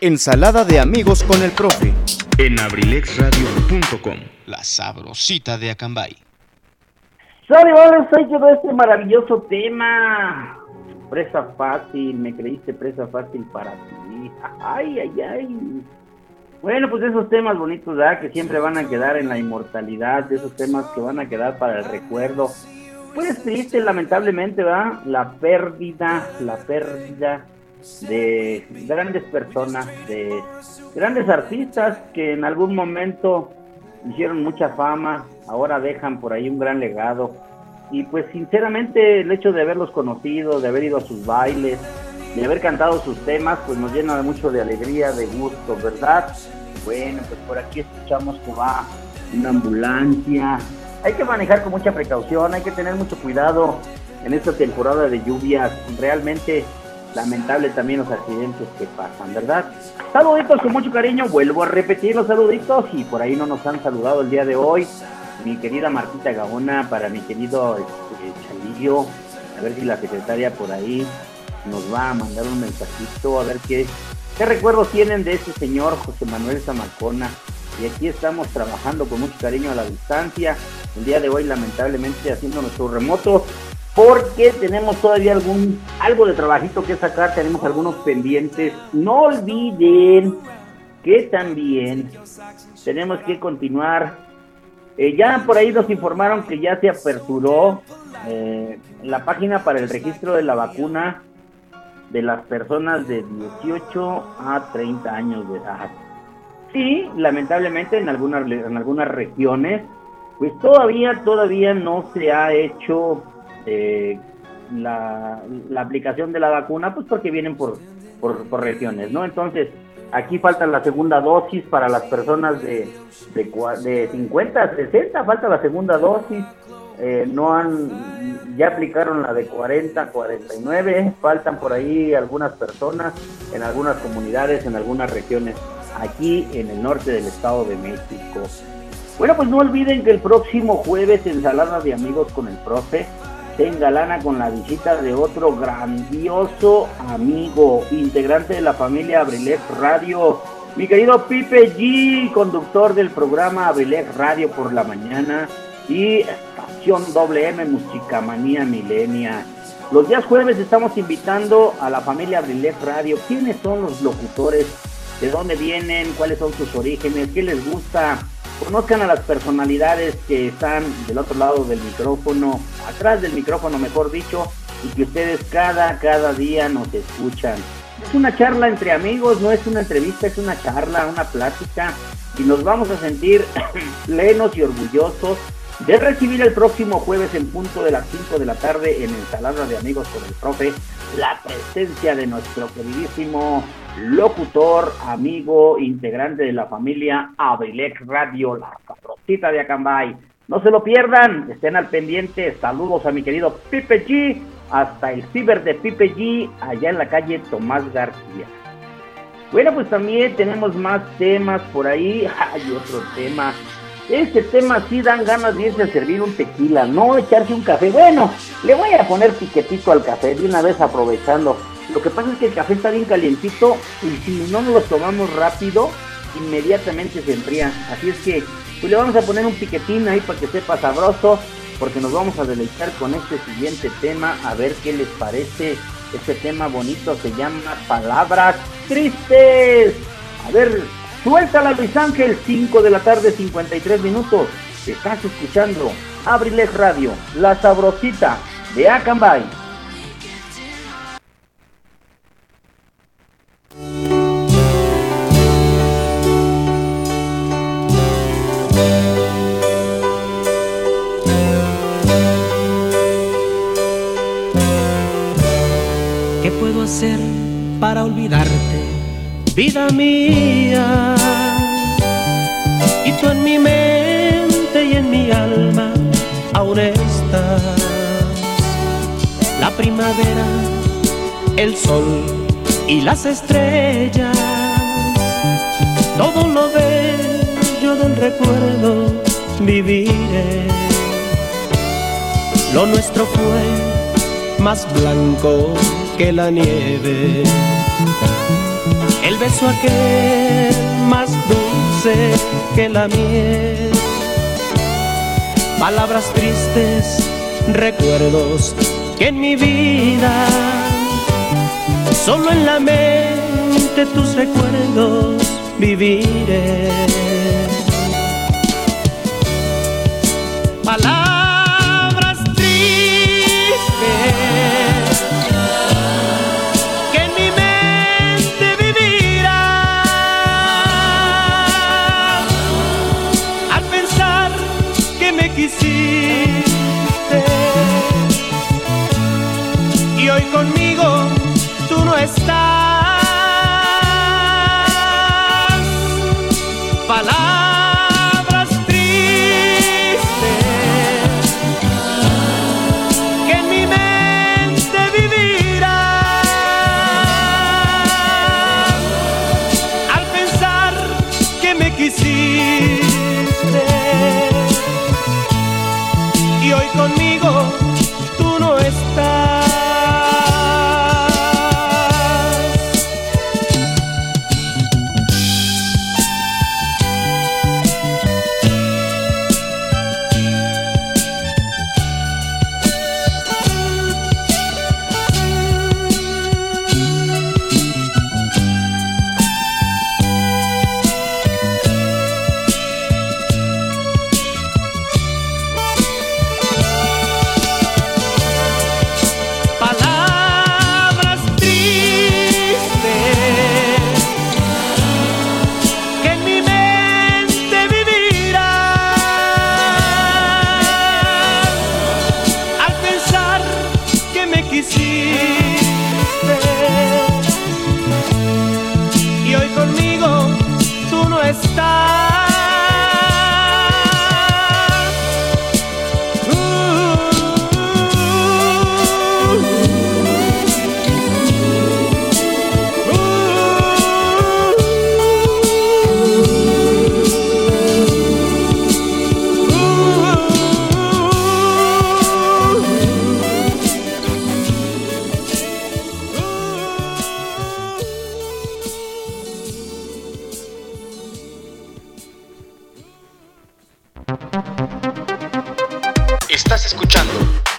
Ensalada de amigos con el profe. En abrilexradio.com. La sabrosita de Acambay. Sale, vale, soy yo de este maravilloso tema. Presa fácil, me creíste presa fácil para ti. Ay, ay, ay. Bueno, pues esos temas bonitos, ¿verdad? Que siempre van a quedar en la inmortalidad, de esos temas que van a quedar para el recuerdo. Pues triste, lamentablemente, ¿verdad? La pérdida, la pérdida de grandes personas, de grandes artistas que en algún momento hicieron mucha fama, ahora dejan por ahí un gran legado. Y pues sinceramente el hecho de haberlos conocido, de haber ido a sus bailes, de haber cantado sus temas, pues nos llena mucho de alegría, de gusto, ¿verdad? Bueno, pues por aquí escuchamos que va una ambulancia. Hay que manejar con mucha precaución, hay que tener mucho cuidado en esta temporada de lluvias. Realmente lamentable también los accidentes que pasan, ¿verdad? Saluditos con mucho cariño, vuelvo a repetir los saluditos y por ahí no nos han saludado el día de hoy. Mi querida Martita Gaona, para mi querido este, Chalillo, a ver si la secretaria por ahí nos va a mandar un mensajito, a ver qué, qué recuerdos tienen de ese señor José Manuel Zamacona. Y aquí estamos trabajando con mucho cariño a la distancia. El día de hoy, lamentablemente, haciendo nuestro remoto, porque tenemos todavía algún algo de trabajito que sacar, tenemos algunos pendientes. No olviden que también tenemos que continuar. Eh, ya por ahí nos informaron que ya se aperturó eh, la página para el registro de la vacuna de las personas de 18 a 30 años de edad. Sí, lamentablemente en algunas en algunas regiones, pues todavía todavía no se ha hecho eh, la, aplicación de la vacuna, pues porque vienen por, por, regiones, ¿no? Entonces, aquí falta la segunda dosis para las personas de, de, de 50 60, falta la segunda dosis. Eh, no han, ya aplicaron la de 40, 49, faltan por ahí algunas personas en algunas comunidades, en algunas regiones, aquí en el norte del Estado de México. Bueno, pues no olviden que el próximo jueves, ensalada de amigos con el profe, se engalana con la visita de otro grandioso amigo, integrante de la familia Abrilex Radio, mi querido Pipe G, conductor del programa Abrilex Radio por la mañana y Estación WM Musicamanía Milenia. Los días jueves estamos invitando a la familia Abrilex Radio. ¿Quiénes son los locutores? ¿De dónde vienen? ¿Cuáles son sus orígenes? ¿Qué les gusta? Conozcan a las personalidades que están del otro lado del micrófono, atrás del micrófono mejor dicho, y que ustedes cada, cada día nos escuchan. Es una charla entre amigos, no es una entrevista, es una charla, una plática, y nos vamos a sentir plenos y orgullosos de recibir el próximo jueves en punto de las 5 de la tarde en Ensalada de Amigos con el Profe la presencia de nuestro queridísimo locutor, amigo, integrante de la familia Abrilex Radio, la caprocita de Acambay. No se lo pierdan, estén al pendiente. Saludos a mi querido Pipe G, hasta el ciber de Pipe G, allá en la calle Tomás García. Bueno, pues también tenemos más temas por ahí. Hay otro tema. Este tema sí dan ganas de a servir un tequila, no echarse un café. Bueno, le voy a poner piquetito al café de una vez aprovechando lo que pasa es que el café está bien calientito y si no nos lo tomamos rápido, inmediatamente se enfría. Así es que pues le vamos a poner un piquetín ahí para que sepa sabroso, porque nos vamos a deleitar con este siguiente tema, a ver qué les parece. Este tema bonito se llama Palabras Tristes. A ver, suéltala Luis Ángel, 5 de la tarde, 53 minutos. Estás escuchando Abrilex Radio, la sabrosita de Acambay. Para olvidarte, vida mía. Y tú en mi mente y en mi alma aún estás. La primavera, el sol y las estrellas, todo lo bello del recuerdo viviré. Lo nuestro fue más blanco que la nieve beso aquel más dulce que la miel. Palabras tristes, recuerdos que en mi vida, solo en la mente tus recuerdos viviré.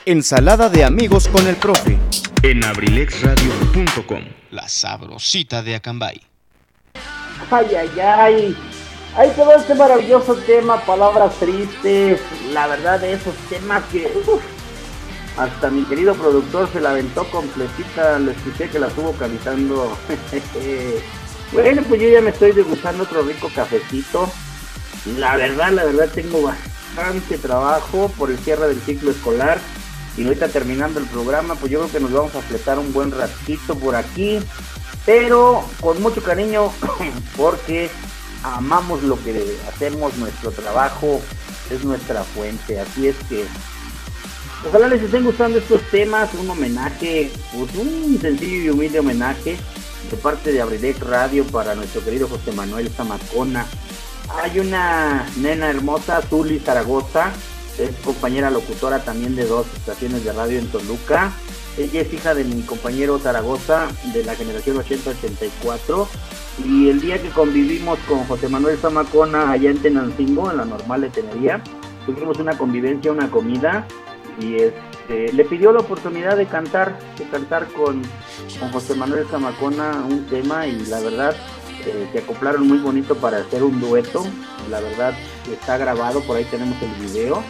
Ensalada de amigos con el profe. en abrilexradio.com. La sabrosita de Acambay. Ay, ay, ay. Ahí quedó este maravilloso tema, palabras tristes. La verdad de esos temas que uf, hasta mi querido productor se la aventó completita. Le escuché que la estuvo cantando. bueno, pues yo ya me estoy degustando otro rico cafecito. La verdad, la verdad tengo bastante trabajo por el cierre del ciclo escolar. Y ahorita terminando el programa, pues yo creo que nos vamos a fletar un buen ratito por aquí. Pero con mucho cariño, porque amamos lo que hacemos, nuestro trabajo es nuestra fuente. Así es que ojalá les estén gustando estos temas, un homenaje, pues un sencillo y humilde homenaje de parte de Abrilec Radio para nuestro querido José Manuel Zamacona. Hay una nena hermosa, Zuli Zaragoza, es compañera locutora también de dos estaciones de radio en Toluca. Ella es hija de mi compañero Zaragoza de la generación 80-84 y el día que convivimos con José Manuel Zamacona allá en Tenancingo, en la normal de Tenería, tuvimos una convivencia, una comida y este, le pidió la oportunidad de cantar, de cantar con, con José Manuel Zamacona un tema y la verdad eh, se acoplaron muy bonito para hacer un dueto, la verdad está grabado, por ahí tenemos el video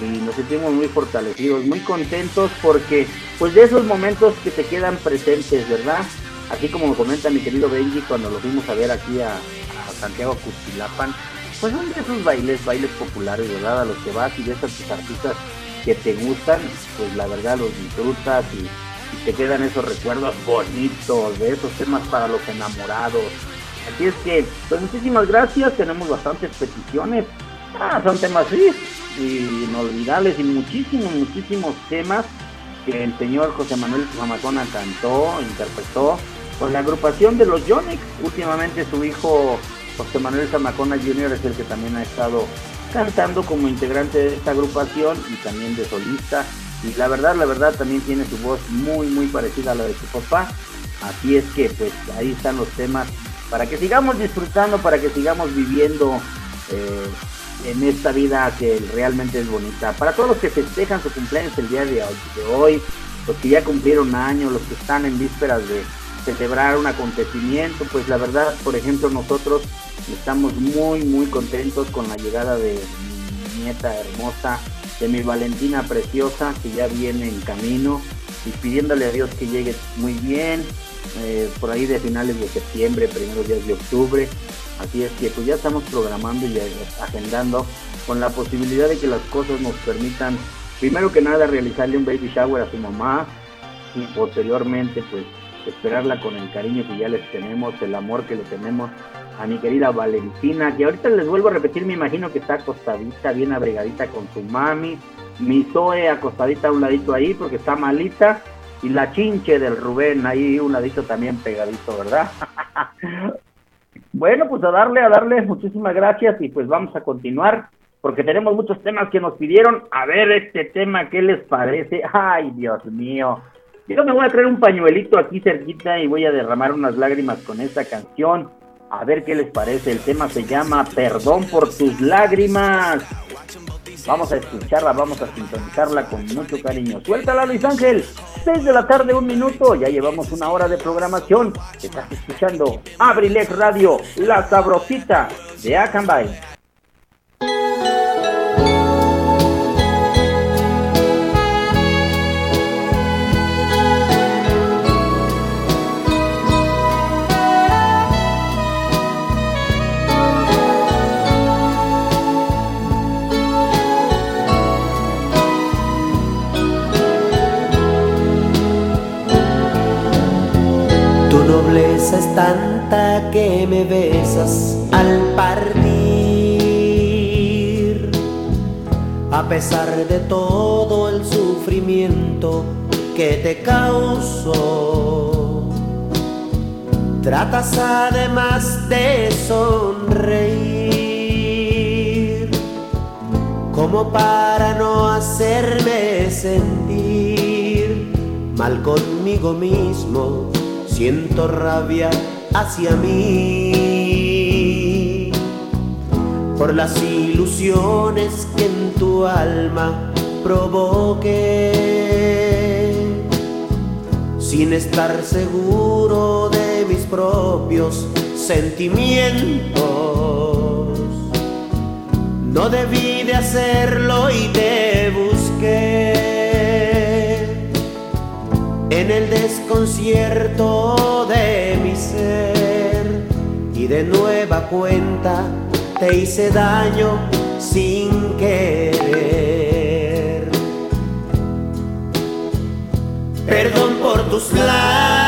y nos sentimos muy fortalecidos, muy contentos porque pues de esos momentos que te quedan presentes, ¿verdad? Así como comenta mi querido Benji cuando lo fuimos a ver aquí a, Santiago Custilapan, pues son de esos bailes, bailes populares, ¿verdad? A los que vas y ves a tus artistas que te gustan, pues la verdad los disfrutas y, y te quedan esos recuerdos bonitos de esos temas para los enamorados. Así es que, pues muchísimas gracias, tenemos bastantes peticiones. Ah, son temas sí, inolvidables y muchísimos, muchísimos temas que el señor José Manuel Zamacona cantó, interpretó con la agrupación de los Yonex. Últimamente su hijo José Manuel Zamacona Jr. es el que también ha estado cantando como integrante de esta agrupación y también de solista. Y la verdad, la verdad también tiene su voz muy, muy parecida a la de su papá. Así es que pues ahí están los temas para que sigamos disfrutando, para que sigamos viviendo eh, en esta vida que realmente es bonita. Para todos los que festejan su cumpleaños el día de hoy, los que ya cumplieron años, los que están en vísperas de celebrar un acontecimiento, pues la verdad, por ejemplo, nosotros estamos muy, muy contentos con la llegada de mi nieta hermosa, de mi Valentina preciosa, que ya viene en camino, y pidiéndole a Dios que llegue muy bien, eh, por ahí de finales de septiembre, primeros días de octubre. Así es que pues ya estamos programando y agendando con la posibilidad de que las cosas nos permitan, primero que nada, realizarle un baby shower a su mamá y posteriormente pues esperarla con el cariño que ya les tenemos, el amor que le tenemos a mi querida Valentina, que ahorita les vuelvo a repetir, me imagino que está acostadita, bien abrigadita con su mami, mi Zoe acostadita a un ladito ahí porque está malita, y la chinche del Rubén ahí un ladito también pegadito, ¿verdad? bueno, pues a darle, a darle, muchísimas gracias y pues vamos a continuar porque tenemos muchos temas que nos pidieron. A ver este tema, ¿qué les parece? Ay, Dios mío. Yo me voy a traer un pañuelito aquí cerquita y voy a derramar unas lágrimas con esta canción. A ver qué les parece. El tema se llama Perdón por tus lágrimas. Vamos a escucharla, vamos a sintonizarla con mucho cariño. Suéltala, Luis Ángel. 6 de la tarde, un minuto. Ya llevamos una hora de programación. Estás escuchando Abrilex Radio, la sabrosita de Acambay. Es tanta que me besas al partir. A pesar de todo el sufrimiento que te causó, tratas además de sonreír, como para no hacerme sentir mal conmigo mismo siento rabia hacia mí por las ilusiones que en tu alma provoqué sin estar seguro de mis propios sentimientos. No debí de hacerlo y te busqué en el desconcierto de mi ser y de nueva cuenta te hice daño sin querer. Perdón por tus lágrimas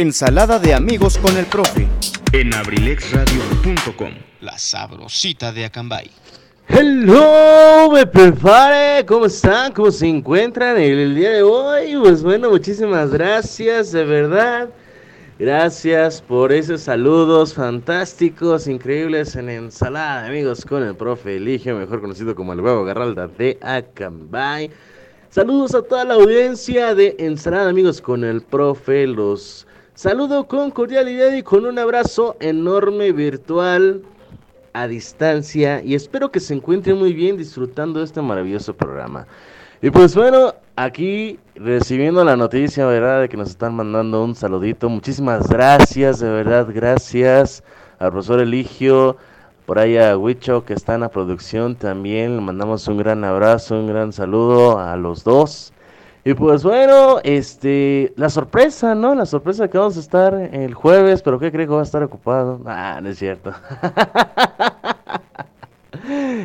Ensalada de amigos con el profe. En abrilexradio.com. La sabrosita de Acambay. Hello, me prepare, ¿cómo están? ¿Cómo se encuentran el día de hoy? Pues bueno, muchísimas gracias, de verdad. Gracias por esos saludos fantásticos, increíbles en Ensalada de Amigos con el profe Eligio, mejor conocido como el huevo Garralda de Acambay. Saludos a toda la audiencia de Ensalada de Amigos con el profe, los Saludo con cordialidad y con un abrazo enorme virtual a distancia y espero que se encuentren muy bien disfrutando este maravilloso programa. Y pues bueno, aquí recibiendo la noticia, ¿verdad? De que nos están mandando un saludito. Muchísimas gracias, de verdad, gracias al profesor Eligio, por ahí a Huicho que está en la producción también. Le mandamos un gran abrazo, un gran saludo a los dos. Y pues bueno, este, la sorpresa, ¿no? La sorpresa que vamos a estar el jueves, pero ¿qué creo que va a estar ocupado? Ah, no es cierto.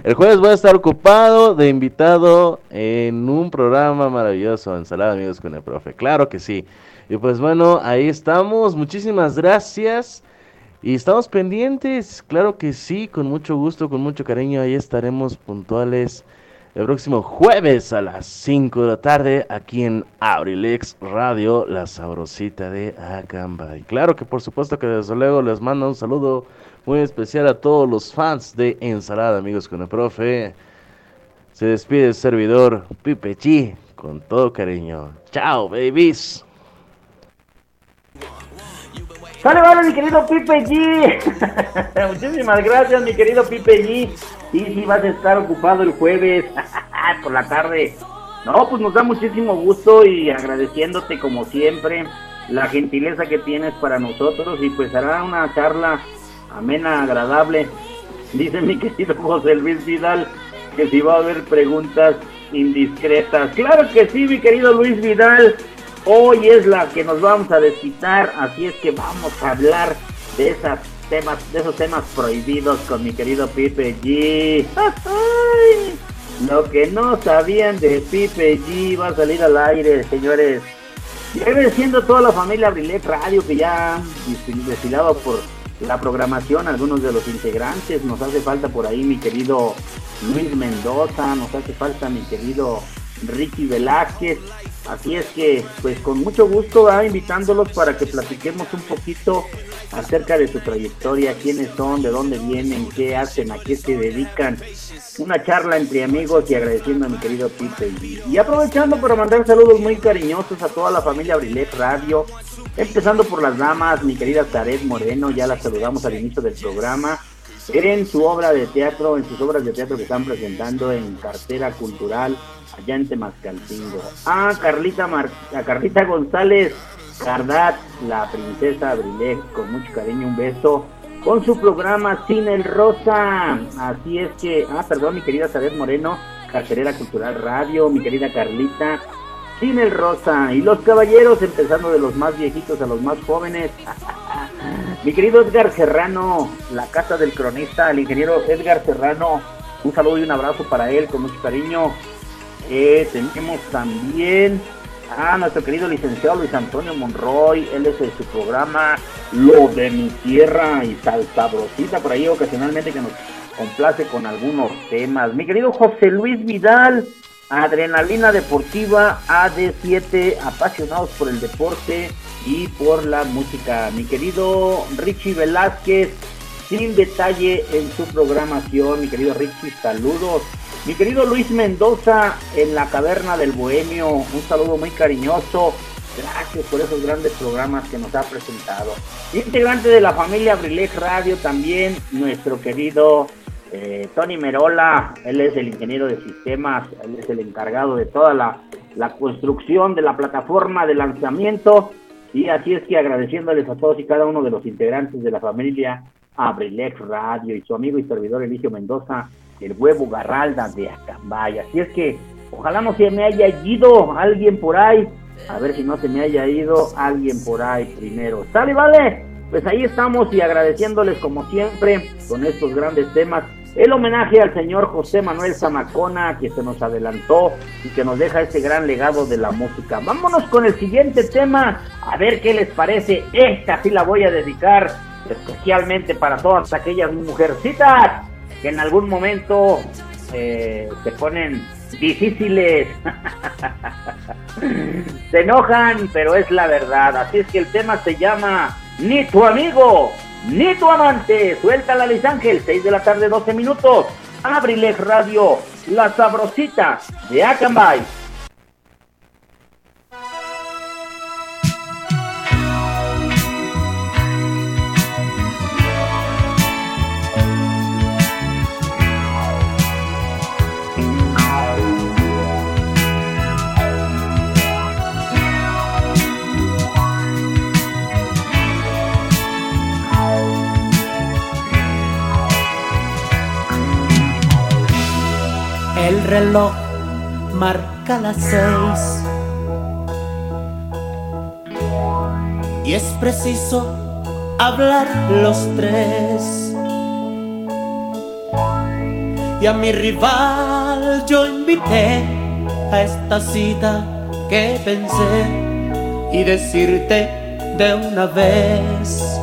el jueves voy a estar ocupado de invitado en un programa maravilloso, Ensalada Amigos con el Profe. Claro que sí. Y pues bueno, ahí estamos. Muchísimas gracias. Y estamos pendientes, claro que sí, con mucho gusto, con mucho cariño. Ahí estaremos puntuales el próximo jueves a las 5 de la tarde aquí en Abrilex Radio, la sabrosita de Acamba. Y claro que por supuesto que desde luego les mando un saludo muy especial a todos los fans de Ensalada, amigos con el profe. Se despide el servidor Pipe Chi con todo cariño. Chao, babies. Sale, vale, mi querido Pipe G. Muchísimas gracias, mi querido Pipe G. Sí, sí, vas a estar ocupado el jueves por la tarde. No, pues nos da muchísimo gusto y agradeciéndote como siempre la gentileza que tienes para nosotros y pues hará una charla amena, agradable. Dice mi querido José Luis Vidal que si va a haber preguntas indiscretas. Claro que sí, mi querido Luis Vidal. Hoy es la que nos vamos a desquitar, así es que vamos a hablar de esas temas, de esos temas prohibidos con mi querido Pipe G. Lo que no sabían de Pipe G va a salir al aire, señores. Y agradeciendo a toda la familia Abrilet Radio que ya han por la programación, algunos de los integrantes. Nos hace falta por ahí mi querido Luis Mendoza, nos hace falta mi querido Ricky Velázquez. Así es que, pues con mucho gusto, invitándolos para que platiquemos un poquito acerca de su trayectoria, quiénes son, de dónde vienen, qué hacen, a qué se dedican. Una charla entre amigos y agradeciendo a mi querido Pipe. Y, aprovechando para mandar saludos muy cariñosos a toda la familia Brilet Radio, empezando por las damas, mi querida Taret Moreno, ya la saludamos al inicio del programa en su obra de teatro, en sus obras de teatro que están presentando en Cartera Cultural allá en Temascalcingo. A Carlita, Mar a Carlita González Cardat, la princesa Brilé, con mucho cariño, un beso. Con su programa Cine el Rosa. Así es que, ah, perdón, mi querida Saber Moreno, Carterera Cultural Radio, mi querida Carlita, Cine el Rosa. Y los caballeros, empezando de los más viejitos a los más jóvenes. Mi querido Edgar Serrano, la casa del cronista, el ingeniero Edgar Serrano, un saludo y un abrazo para él con mucho cariño. Tenemos también a nuestro querido licenciado Luis Antonio Monroy, él es de su programa Lo de mi tierra y salsa brosita por ahí ocasionalmente que nos complace con algunos temas. Mi querido José Luis Vidal, Adrenalina Deportiva AD7, apasionados por el deporte y por la música. Mi querido Richie Velázquez, sin detalle en su programación. Mi querido Richie, saludos. Mi querido Luis Mendoza en la Caverna del Bohemio, un saludo muy cariñoso. Gracias por esos grandes programas que nos ha presentado. Integrante de la familia Abrilex Radio también, nuestro querido eh, Tony Merola, él es el ingeniero de sistemas, él es el encargado de toda la, la construcción de la plataforma de lanzamiento. Y así es que agradeciéndoles a todos y cada uno de los integrantes de la familia Abrilex Radio y su amigo y servidor Eligio Mendoza, el huevo Garralda de Acambay. Así es que ojalá no se me haya ido alguien por ahí. A ver si no se me haya ido alguien por ahí primero. ¿Sale, vale? Pues ahí estamos y agradeciéndoles como siempre con estos grandes temas. El homenaje al señor José Manuel Zamacona que se nos adelantó y que nos deja ese gran legado de la música. Vámonos con el siguiente tema, a ver qué les parece. Esta sí la voy a dedicar especialmente para todas aquellas mujercitas que en algún momento eh, se ponen difíciles, se enojan, pero es la verdad. Así es que el tema se llama Ni tu amigo, ni tu amante. Suelta la Luis Ángel, 6 de la tarde, 12 minutos. Abrilex Radio, la sabrosita de Acambay. Reloj marca las seis y es preciso hablar los tres. Y a mi rival yo invité a esta cita que pensé y decirte de una vez.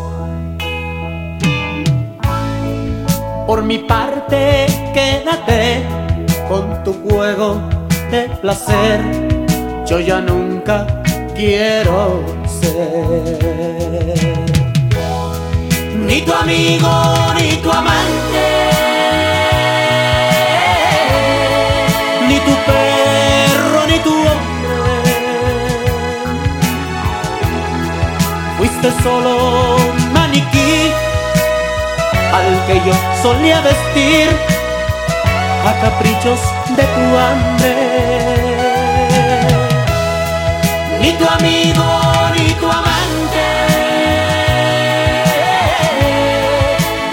Por mi parte, quédate con tu juego de placer. Yo ya nunca quiero ser ni tu amigo ni tu amante, ni tu perro ni tu hombre. Fuiste solo un maniquí al que yo solía vestir a caprichos de tu hambre. Ni tu amigo, ni tu amante,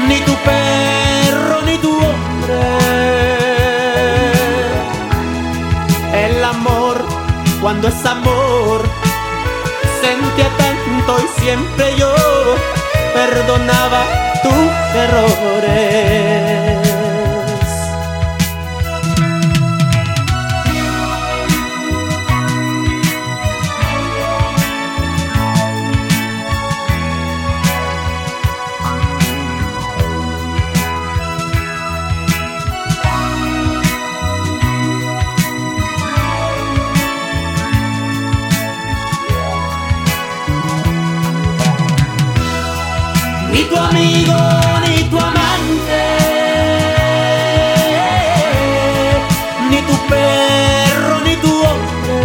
ni tu perro, ni tu hombre. El amor, cuando es amor, sentía tanto y siempre yo perdonaba tus errores. Amigo ni tu amante, ni tu perro ni tu hombre.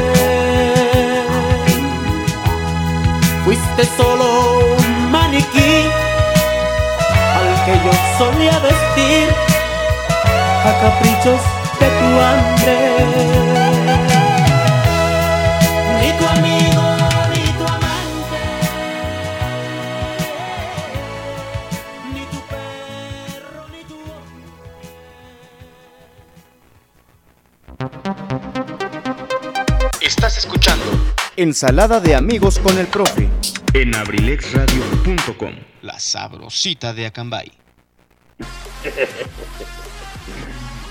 Fuiste solo un maniquí al que yo solía vestir a caprichos de tu hambre. Ensalada de amigos con el profe. en abrilexradio.com. La sabrosita de Acambay.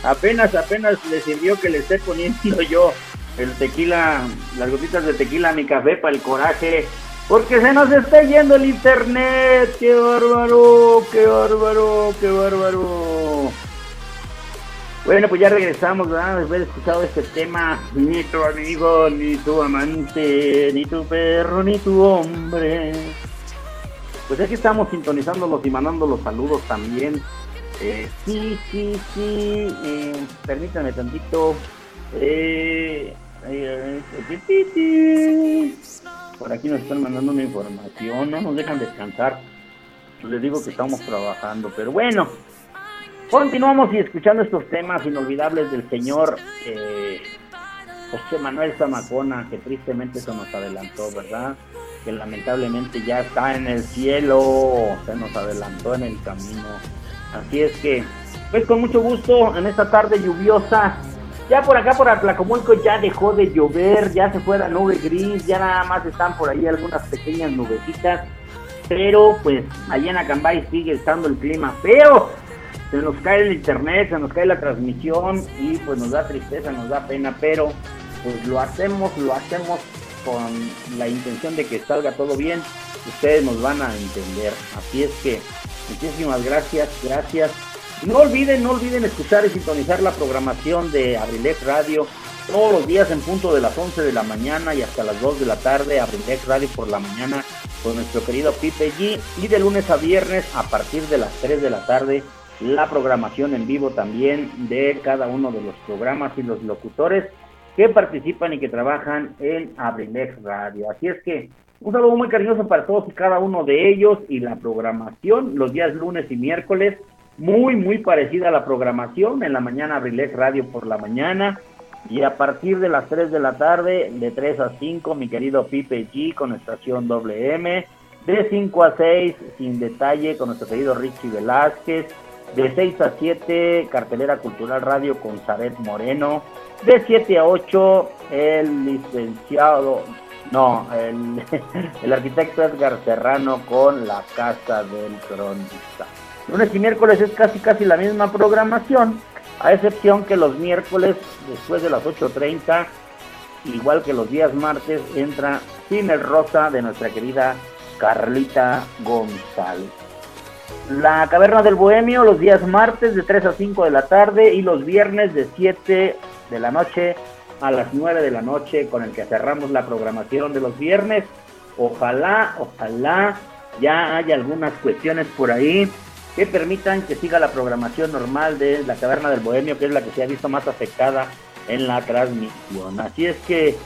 apenas, apenas le sirvió que le esté poniendo yo el tequila, las gotitas de tequila a mi café para el coraje. Porque se nos está yendo el internet. ¡Qué bárbaro! ¡Qué bárbaro! ¡Qué bárbaro! Bueno, pues ya regresamos, ¿verdad? Después de escuchado este tema, ni tu amigo, ni tu amante, ni tu perro, ni tu hombre. Pues aquí estamos sintonizándolos y mandando los saludos también. Eh, sí, sí, sí, eh, tantito. Eh, por aquí nos están mandando una información, no nos dejan descansar. Les digo que estamos trabajando, pero bueno, Continuamos y escuchando estos temas inolvidables del señor eh, José Manuel Zamacona, que tristemente se nos adelantó, ¿verdad? Que lamentablemente ya está en el cielo, se nos adelantó en el camino. Así es que, pues con mucho gusto, en esta tarde lluviosa, ya por acá por Atlacomulco ya dejó de llover, ya se fue la nube gris, ya nada más están por ahí algunas pequeñas nubecitas, pero pues allá en Acambay sigue estando el clima feo se nos cae el internet, se nos cae la transmisión y pues nos da tristeza, nos da pena, pero pues lo hacemos, lo hacemos con la intención de que salga todo bien, ustedes nos van a entender. Así es que muchísimas gracias, gracias. No olviden, no olviden escuchar y sintonizar la programación de Abrilex Radio todos los días en punto de las 11 de la mañana y hasta las 2 de la tarde, Abrilex Radio por la mañana con nuestro querido Pipe G y de lunes a viernes a partir de las 3 de la tarde la programación en vivo también de cada uno de los programas y los locutores que participan y que trabajan en Abrilex Radio. Así es que un saludo muy cariñoso para todos y cada uno de ellos y la programación los días lunes y miércoles, muy, muy parecida a la programación. En la mañana Abrilex Radio por la mañana y a partir de las 3 de la tarde, de 3 a 5, mi querido Pipe G con estación WM. De 5 a 6, sin detalle, con nuestro querido Richie Velázquez de 6 a 7, Cartelera Cultural Radio con Saret Moreno. De 7 a 8, el licenciado, no, el, el arquitecto Edgar Serrano con La Casa del Cronista. Lunes y miércoles es casi casi la misma programación, a excepción que los miércoles después de las 8.30, igual que los días martes, entra Cine Rosa de nuestra querida Carlita González. La Caverna del Bohemio los días martes de 3 a 5 de la tarde y los viernes de 7 de la noche a las 9 de la noche con el que cerramos la programación de los viernes. Ojalá, ojalá ya haya algunas cuestiones por ahí que permitan que siga la programación normal de la Caverna del Bohemio, que es la que se ha visto más afectada en la transmisión. Así es que,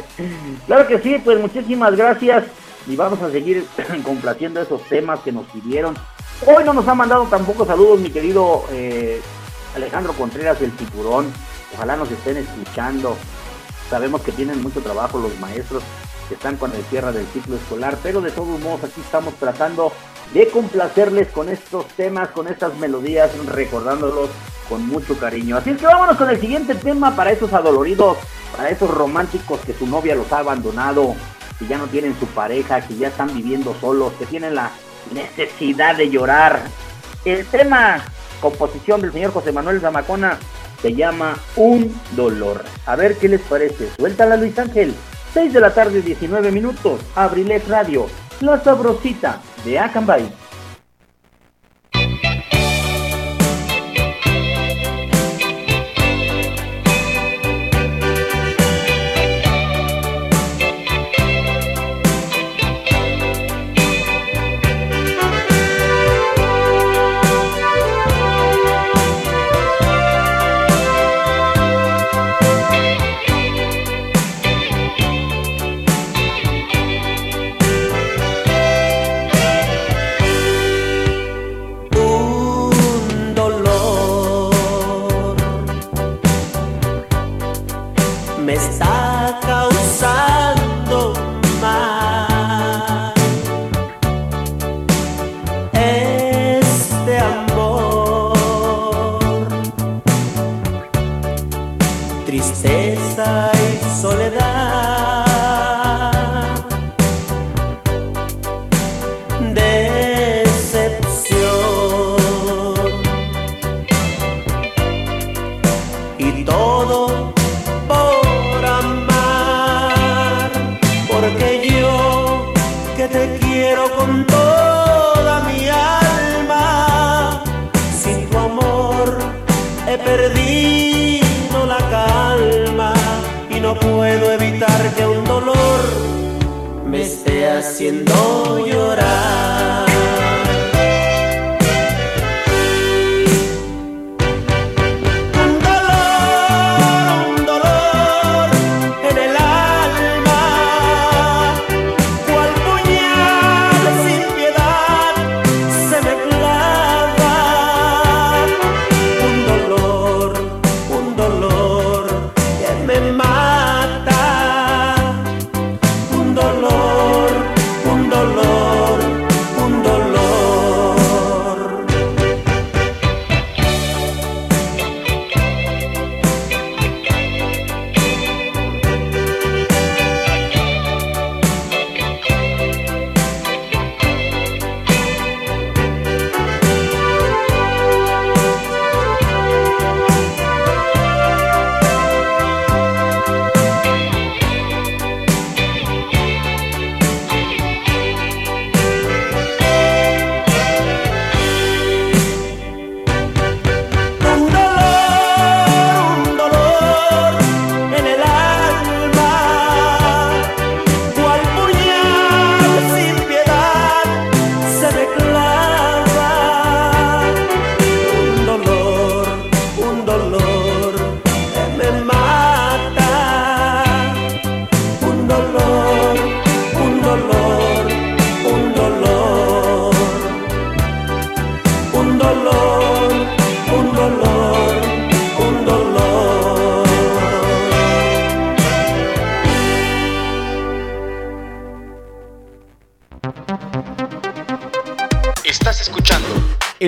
claro que sí, pues muchísimas gracias y vamos a seguir complaciendo esos temas que nos pidieron. Hoy no nos ha mandado tampoco saludos mi querido eh, Alejandro Contreras del Tiburón. Ojalá nos estén escuchando. Sabemos que tienen mucho trabajo los maestros que están con el cierre del ciclo escolar, pero de todos modos aquí estamos tratando de complacerles con estos temas, con estas melodías, recordándolos con mucho cariño. Así es que vámonos con el siguiente tema para esos adoloridos, para esos románticos que su novia los ha abandonado, que ya no tienen su pareja, que ya están viviendo solos, que tienen la necesidad de llorar. El tema, composición del señor José Manuel Zamacona, se llama Un Dolor. A ver qué les parece. Suéltala Luis Ángel. 6 de la tarde, 19 minutos. Abrilet Radio. La sabrosita de Acambay.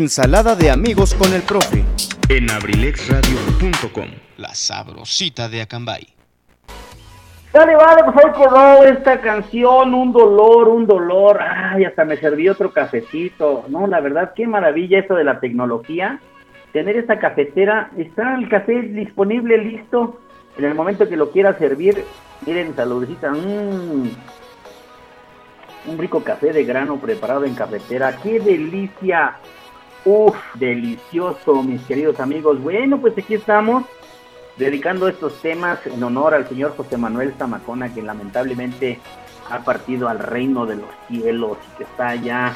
Ensalada de amigos con el profe. En abrilexradio.com. La sabrosita de Acambay. Dale, vale, pues ahí quedó esta canción, un dolor, un dolor. Ay, hasta me serví otro cafecito. No, la verdad, qué maravilla esto de la tecnología. Tener esta cafetera, está el café disponible, listo. En el momento que lo quiera servir, miren, saludcita. Mmm, un rico café de grano preparado en cafetera. ¡Qué delicia! Uf, delicioso, mis queridos amigos. Bueno, pues aquí estamos dedicando estos temas en honor al señor José Manuel Zamacona, que lamentablemente ha partido al reino de los cielos y que está ya,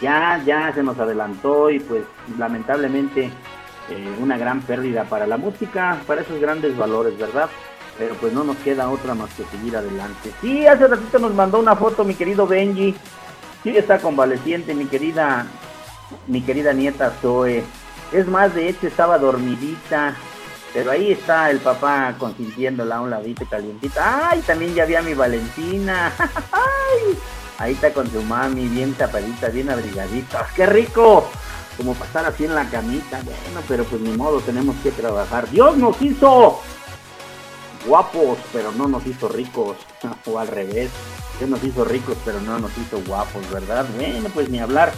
ya, ya se nos adelantó y pues lamentablemente eh, una gran pérdida para la música, para esos grandes valores, ¿verdad? Pero pues no nos queda otra más que seguir adelante. Sí, hace ratito nos mandó una foto mi querido Benji. Sí, está convaleciente, mi querida mi querida nieta Zoe. Es más, de hecho estaba dormidita, pero ahí está el papá consintiéndola a un ladito calientita. ¡Ay! También ya vi mi Valentina. ¡Ay! Ahí está con su mami, bien tapadita, bien abrigadita. ¡Qué rico! Como pasar así en la camita. Bueno, pero pues ni modo, tenemos que trabajar. Dios nos hizo guapos, pero no nos hizo ricos. o al revés. Dios nos hizo ricos, pero no nos hizo guapos, ¿verdad? Bueno, pues ni hablar.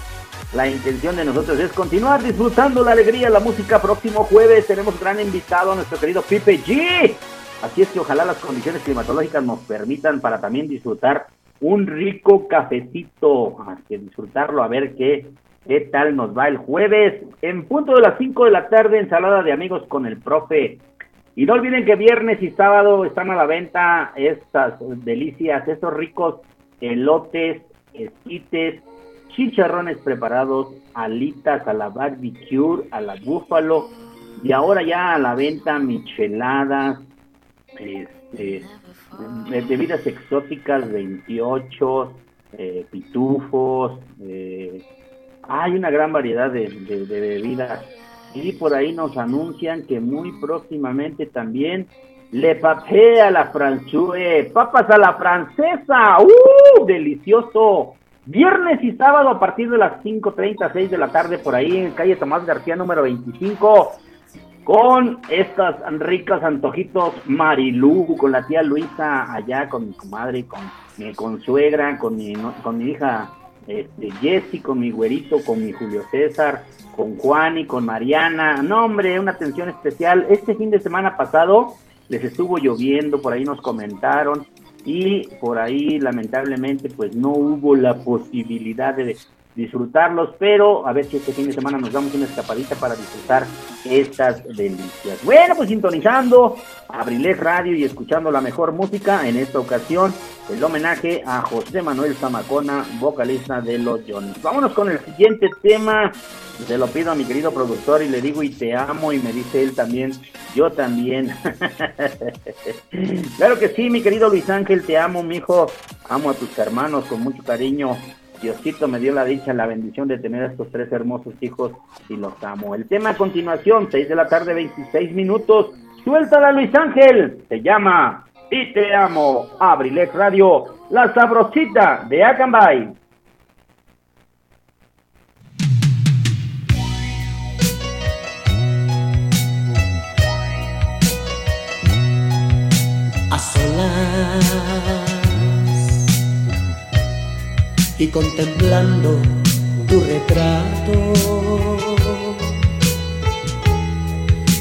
La intención de nosotros es continuar disfrutando la alegría, la música. Próximo jueves tenemos gran invitado a nuestro querido Pipe G. Así es que ojalá las condiciones climatológicas nos permitan para también disfrutar un rico cafecito. Así que disfrutarlo, a ver qué, qué tal nos va el jueves. En punto de las 5 de la tarde, ensalada de amigos con el profe. Y no olviden que viernes y sábado están a la venta estas delicias, estos ricos elotes, esquites, chicharrones preparados, alitas a la barbecue, a la búfalo, y ahora ya a la venta micheladas, este, bebidas exóticas 28, eh, pitufos, eh, hay una gran variedad de, bebidas. Y por ahí nos anuncian que muy próximamente también le papé a la franchue, papas a la francesa, ¡uh! Delicioso. Viernes y sábado a partir de las 5.30, 6 de la tarde por ahí en calle Tomás García número 25 con estas ricas antojitos Marilú, con la tía Luisa allá, con mi comadre, con mi consuegra, con mi, con mi hija este, Jessy, con mi güerito, con mi Julio César, con Juan y con Mariana. No, hombre, una atención especial. Este fin de semana pasado les estuvo lloviendo, por ahí nos comentaron y por ahí lamentablemente pues no hubo la posibilidad de disfrutarlos, pero a ver si este fin de semana nos damos una escapadita para disfrutar estas delicias. Bueno, pues sintonizando Abrilex Radio y escuchando la mejor música, en esta ocasión el homenaje a José Manuel Zamacona, vocalista de Los Jones. Vámonos con el siguiente tema, se lo pido a mi querido productor y le digo y te amo y me dice él también, yo también. claro que sí, mi querido Luis Ángel, te amo, mi hijo, amo a tus hermanos con mucho cariño Diosito me dio la dicha, la bendición de tener a estos tres hermosos hijos y los amo. El tema a continuación, 6 de la tarde, 26 minutos. Suéltala Luis Ángel, se llama Y te amo, Abrilex Radio, la sabrosita de Acambay. A solas y contemplando tu retrato.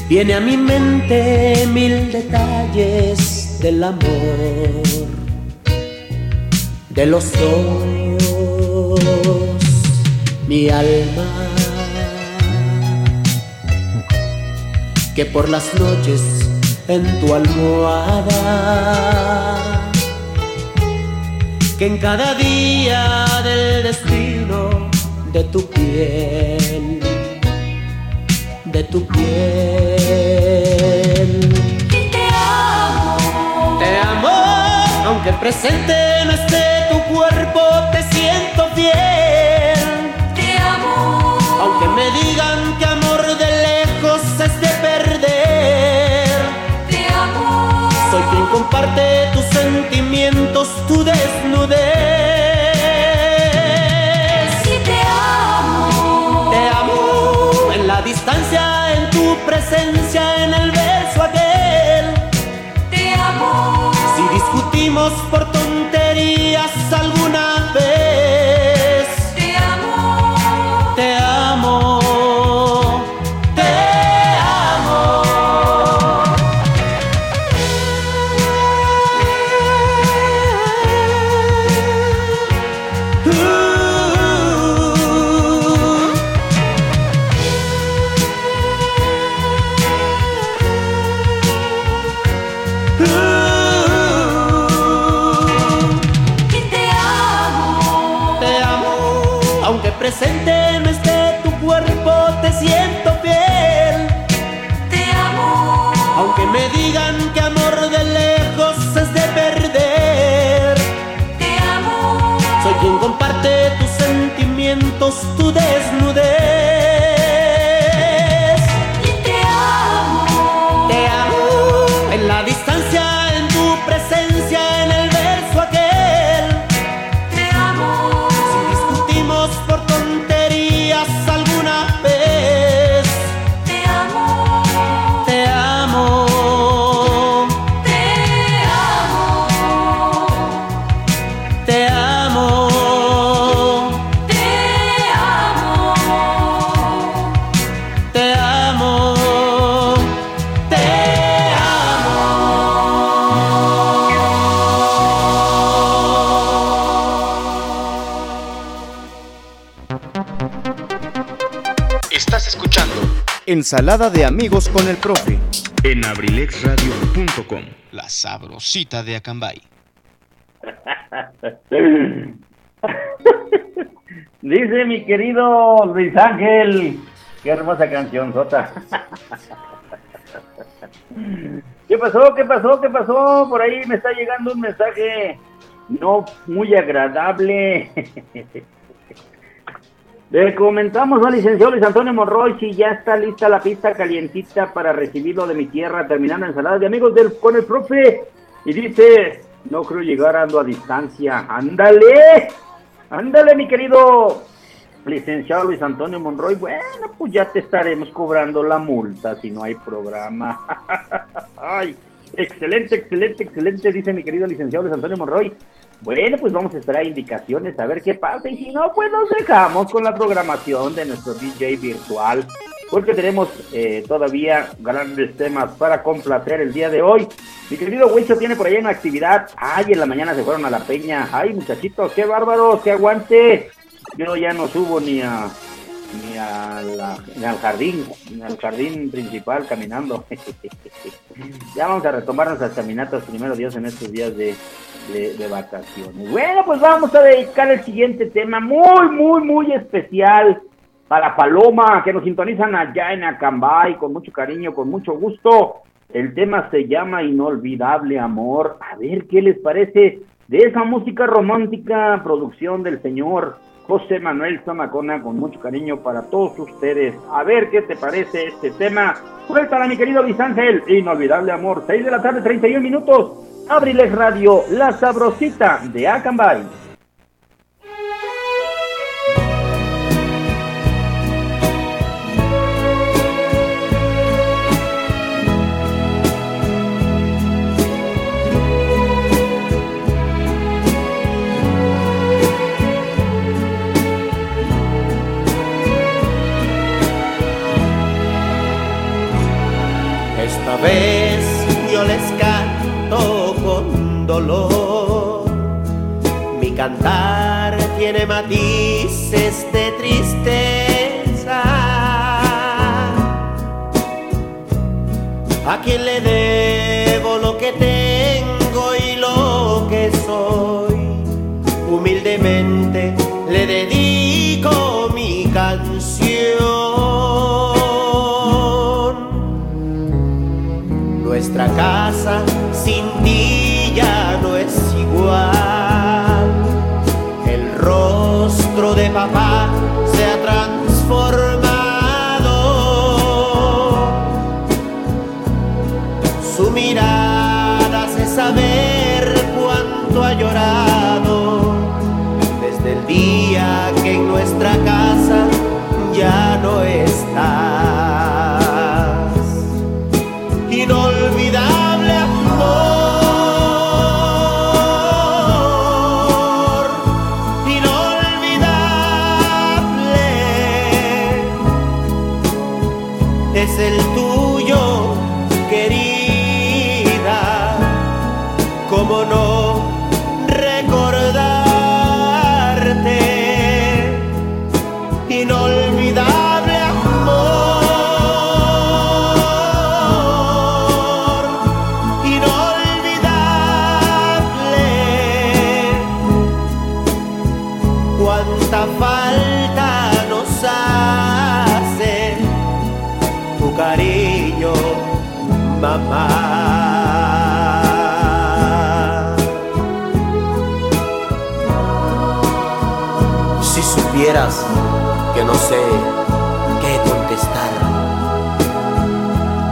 Viene a mi mente mil detalles del amor, de los sueños, mi alma, que por las noches en tu almohada que en cada día del destino de tu piel, de tu piel. te amo, te amo, aunque presente no esté tu cuerpo, te siento fiel. Te amo, aunque me digan que amor de lejos es de perder. Comparte tus sentimientos, tu desnudez. Sí te amo, te amo en la distancia, en tu presencia, en el verso aquel. Te amo, si discutimos por tonterías Ensalada de amigos con el profe. En abrilexradio.com. La sabrosita de Acambay. Dice mi querido Luis Ángel, qué hermosa canción, Sota. ¿Qué pasó? ¿Qué pasó? ¿Qué pasó? Por ahí me está llegando un mensaje no muy agradable. Le comentamos al licenciado Luis Antonio Monroy si ya está lista la pista calientita para recibirlo de mi tierra, terminando ensalada de amigos del, con el profe. Y dice, no creo llegar ando a distancia. ¡Ándale! ¡Ándale, mi querido licenciado Luis Antonio Monroy! Bueno, pues ya te estaremos cobrando la multa si no hay programa. ¡Ay! Excelente, excelente, excelente, dice mi querido licenciado Luis Antonio Monroy. Bueno, pues vamos a esperar indicaciones, a ver qué pasa. Y si no, pues nos dejamos con la programación de nuestro DJ virtual. porque tenemos eh, todavía grandes temas para complacer el día de hoy. Mi querido Huicho tiene por ahí una actividad. Ay, en la mañana se fueron a la peña. Ay, muchachitos, qué bárbaros, qué aguante. Yo ya no subo ni a ni, al jardín, ni al jardín principal caminando. ya vamos a retomar nuestras caminatas primero Dios en estos días de, de vacaciones. Bueno, pues vamos a dedicar el siguiente tema muy, muy, muy especial para Paloma, que nos sintonizan allá en Acambay, con mucho cariño, con mucho gusto. El tema se llama Inolvidable Amor. A ver qué les parece de esa música romántica, producción del señor José Manuel Zamacona, con mucho cariño para todos ustedes. A ver qué te parece este tema. Suéltala, mi querido Luis Ángel. Inolvidable Amor, 6 de la tarde, 31 minutos. Abrilex Radio, la sabrosita de Acambay. Vez yo les canto con dolor. Mi cantar tiene matices de tristeza. A quien le debo Nuestra que no sé qué contestar,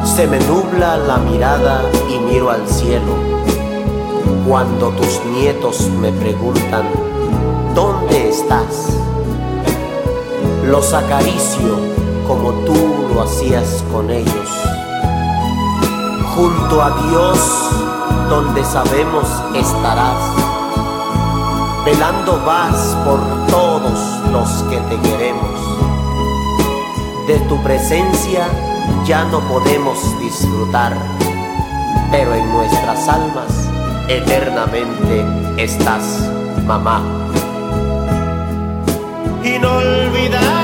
se me nubla la mirada y miro al cielo. Cuando tus nietos me preguntan, ¿dónde estás? Los acaricio como tú lo hacías con ellos. Junto a Dios, donde sabemos estarás velando vas por todos los que te queremos. De tu presencia ya no podemos disfrutar, pero en nuestras almas eternamente estás, mamá. Inolvidable amor,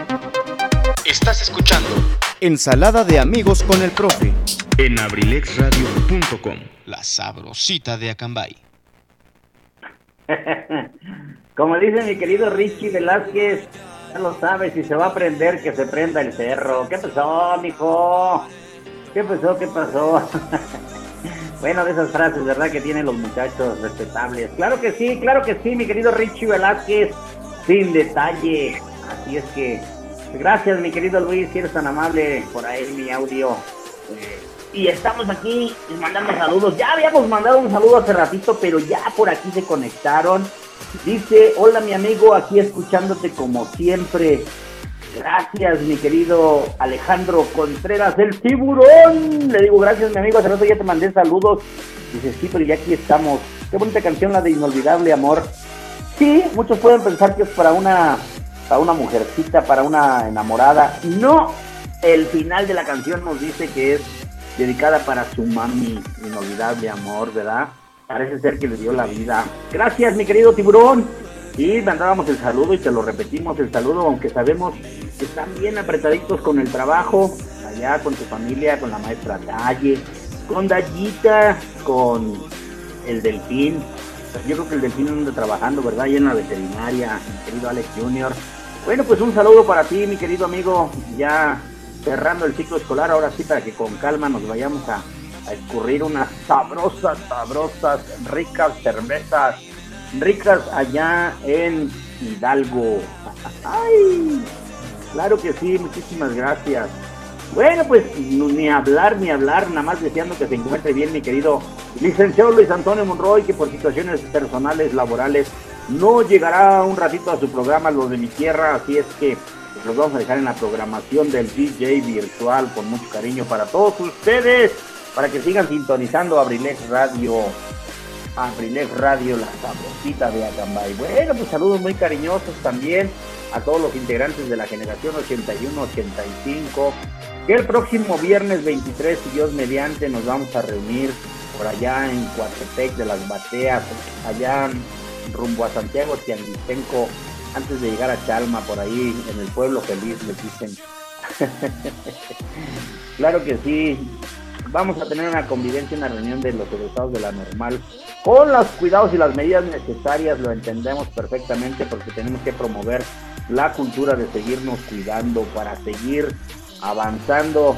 Estás escuchando Ensalada de amigos con el profe. en abrilexradio.com. La sabrosita de Acambay. Como dice mi querido Richie Velázquez, ya lo sabes, si se va a prender, que se prenda el cerro. ¿Qué pasó, mijo? ¿Qué pasó? ¿Qué pasó? bueno, de esas frases, ¿verdad? Que tienen los muchachos respetables. Claro que sí, claro que sí, mi querido Richie Velázquez. Sin detalle. Así es que, gracias, mi querido Luis, si eres tan amable por ahí mi audio. Eh, y estamos aquí mandando saludos. Ya habíamos mandado un saludo hace ratito, pero ya por aquí se conectaron. Dice, hola mi amigo, aquí escuchándote como siempre. Gracias, mi querido Alejandro Contreras, el tiburón. Le digo, gracias, mi amigo. Hace rato ya te mandé saludos. Dice, sí, pero ya aquí estamos. Qué bonita canción, la de Inolvidable Amor. Sí, muchos pueden pensar que es para una, para una mujercita, para una enamorada. No, el final de la canción nos dice que es dedicada para su mami, inolvidable amor, ¿verdad? Parece ser que le dio la vida. Gracias, mi querido tiburón. Y mandábamos el saludo y te lo repetimos el saludo, aunque sabemos que están bien apretaditos con el trabajo, allá con tu familia, con la maestra Talle, con Dayita, con el delfín. Yo creo que el delfín anda trabajando, ¿verdad? Ahí en la veterinaria, mi querido Alex Junior. Bueno, pues un saludo para ti, mi querido amigo. Ya cerrando el ciclo escolar, ahora sí, para que con calma nos vayamos a, a escurrir unas sabrosas, sabrosas, ricas cervezas, ricas allá en Hidalgo. ¡Ay! Claro que sí, muchísimas gracias. Bueno, pues ni hablar, ni hablar, nada más deseando que se encuentre bien mi querido licenciado Luis Antonio Monroy, que por situaciones personales, laborales, no llegará un ratito a su programa, lo de mi tierra, así es que los vamos a dejar en la programación del DJ virtual con mucho cariño para todos ustedes, para que sigan sintonizando Abrilex Radio, Abrilex Radio, la sabrosita de Acambay. Bueno, pues saludos muy cariñosos también a todos los integrantes de la generación 81-85, que el próximo viernes 23, si Dios mediante, nos vamos a reunir por allá en Coatepec de las Bateas, allá rumbo a Santiago Tianguistenco, antes de llegar a Chalma, por ahí en el pueblo feliz, le dicen. claro que sí, vamos a tener una convivencia, una reunión de los egresados de la normal, con los cuidados y las medidas necesarias, lo entendemos perfectamente porque tenemos que promover la cultura de seguirnos cuidando para seguir avanzando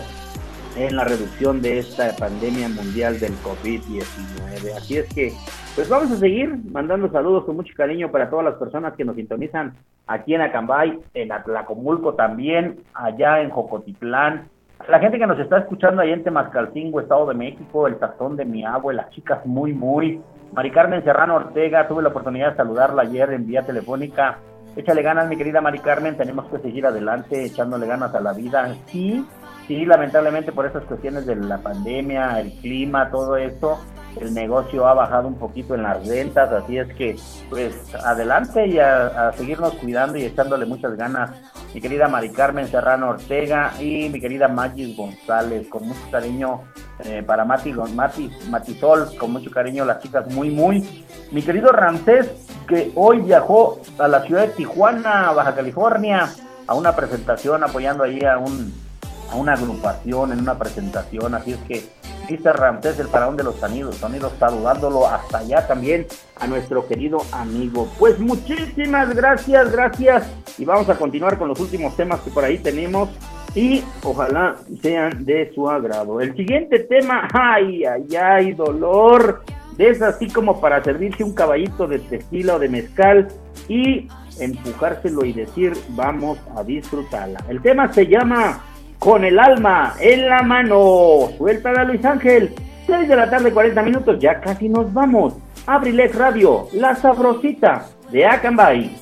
en la reducción de esta pandemia mundial del COVID-19. Así es que, pues vamos a seguir mandando saludos con mucho cariño para todas las personas que nos sintonizan aquí en Acambay, en Atlacomulco también, allá en Jocotitlán, la gente que nos está escuchando ahí en Temascalcingo, Estado de México, el tazón de mi abuela, las chicas muy, muy. Mari Carmen Serrano Ortega, tuve la oportunidad de saludarla ayer en vía telefónica. Échale ganas, mi querida Mari Carmen, tenemos que seguir adelante, echándole ganas a la vida. Sí, sí, lamentablemente por esas cuestiones de la pandemia, el clima, todo eso, el negocio ha bajado un poquito en las ventas, así es que, pues, adelante y a, seguirnos cuidando y echándole muchas ganas mi querida Mari Carmen Serrano Ortega y mi querida Magis González, con mucho cariño eh, para Mati, Mati, Matisol, con mucho cariño las chicas muy, muy. Mi querido Ramsés, que hoy viajó a la ciudad de Tijuana, Baja California, a una presentación, apoyando ahí a, un, a una agrupación en una presentación, así es que Mr. Ramsés, el faraón de los sonidos, sonidos saludándolo hasta allá también a nuestro querido amigo. Pues muchísimas gracias, gracias. Y vamos a continuar con los últimos temas que por ahí tenemos. y ojalá sean de su agrado. El siguiente tema, ay, ay, ay, dolor, es así como para servirse un caballito de tequila o de mezcal y empujárselo y decir, vamos a disfrutarla. El tema se llama Con el alma en la mano. Suéltala Luis Ángel. 6 de la tarde, 40 minutos, ya casi nos vamos. Abrilex Radio, la sabrosita de Acambay.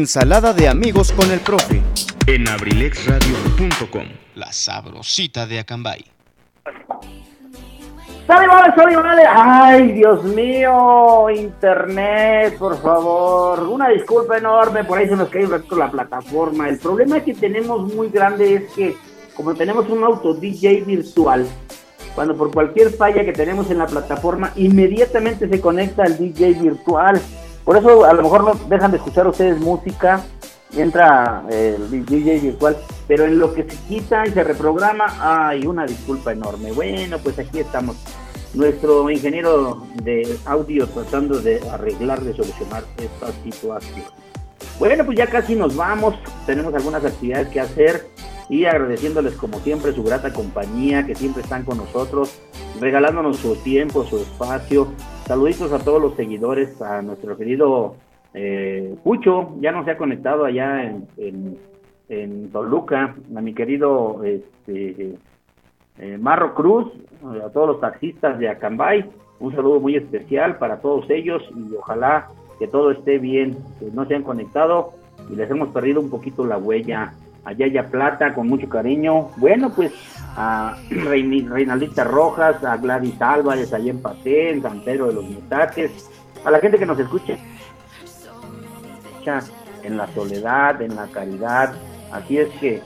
Ensalada de amigos con el profe. en abrilexradio.com. La sabrosita de Acambay. ¡Sale, vale, sale, vale! ¡Ay, Dios mío! Internet, por favor. Una disculpa enorme, por ahí se nos cae un ratito la plataforma. El problema que tenemos muy grande es que, como tenemos un auto DJ virtual, cuando por cualquier falla que tenemos en la plataforma, inmediatamente se conecta al DJ virtual. Por eso a lo mejor no dejan de escuchar ustedes música, entra eh, el DJ virtual, pero en lo que se quita y se reprograma, hay una disculpa enorme. Bueno, pues aquí estamos. nuestro ingeniero de audio tratando de arreglar, de solucionar esta situación. Bueno, pues ya casi nos vamos, tenemos algunas actividades que hacer y agradeciéndoles como siempre su grata compañía, que siempre están con nosotros, regalándonos su tiempo, su espacio. Saluditos a todos los seguidores, a nuestro querido eh, Pucho, ya no se ha conectado allá en, en, en Toluca, a mi querido este, eh, Marro Cruz, a todos los taxistas de Acambay, un saludo muy especial para todos ellos y ojalá que todo esté bien, que no se han conectado y les hemos perdido un poquito la huella. A Yaya Plata, con mucho cariño. Bueno, pues a Reinaldita Rojas, a Gladys Álvarez, allá en Pasé, en San Pedro de los Metates, a la gente que nos escuche en la soledad, en la caridad. Así es que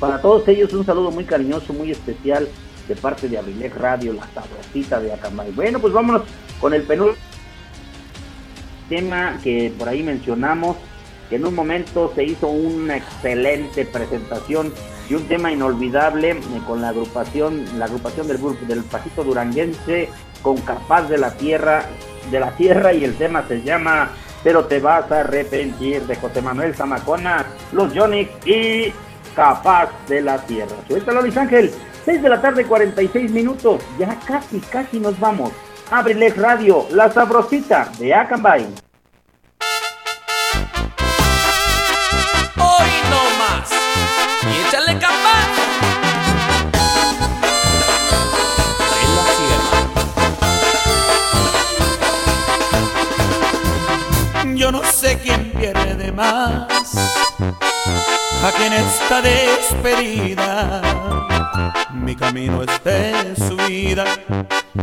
para todos ellos un saludo muy cariñoso, muy especial de parte de Abrilex Radio, la sabrosita de Acambay. Bueno, pues vámonos con el penúltimo tema que por ahí mencionamos, que en un momento se hizo una excelente presentación y un tema inolvidable eh, con la agrupación, la agrupación del del Pasito Duranguense con Capaz de la Tierra, de la Tierra y el tema se llama Pero te vas a arrepentir de José Manuel Zamacona, los Yonix y Capaz de la Tierra. Suéltalo Luis Ángel, 6 de la tarde 46 minutos, ya casi casi nos vamos. Abrilex Radio, la sabrosita de Acambay. Yo no sé quién pierde más. Aquí en esta despedida. Mi camino es de subida,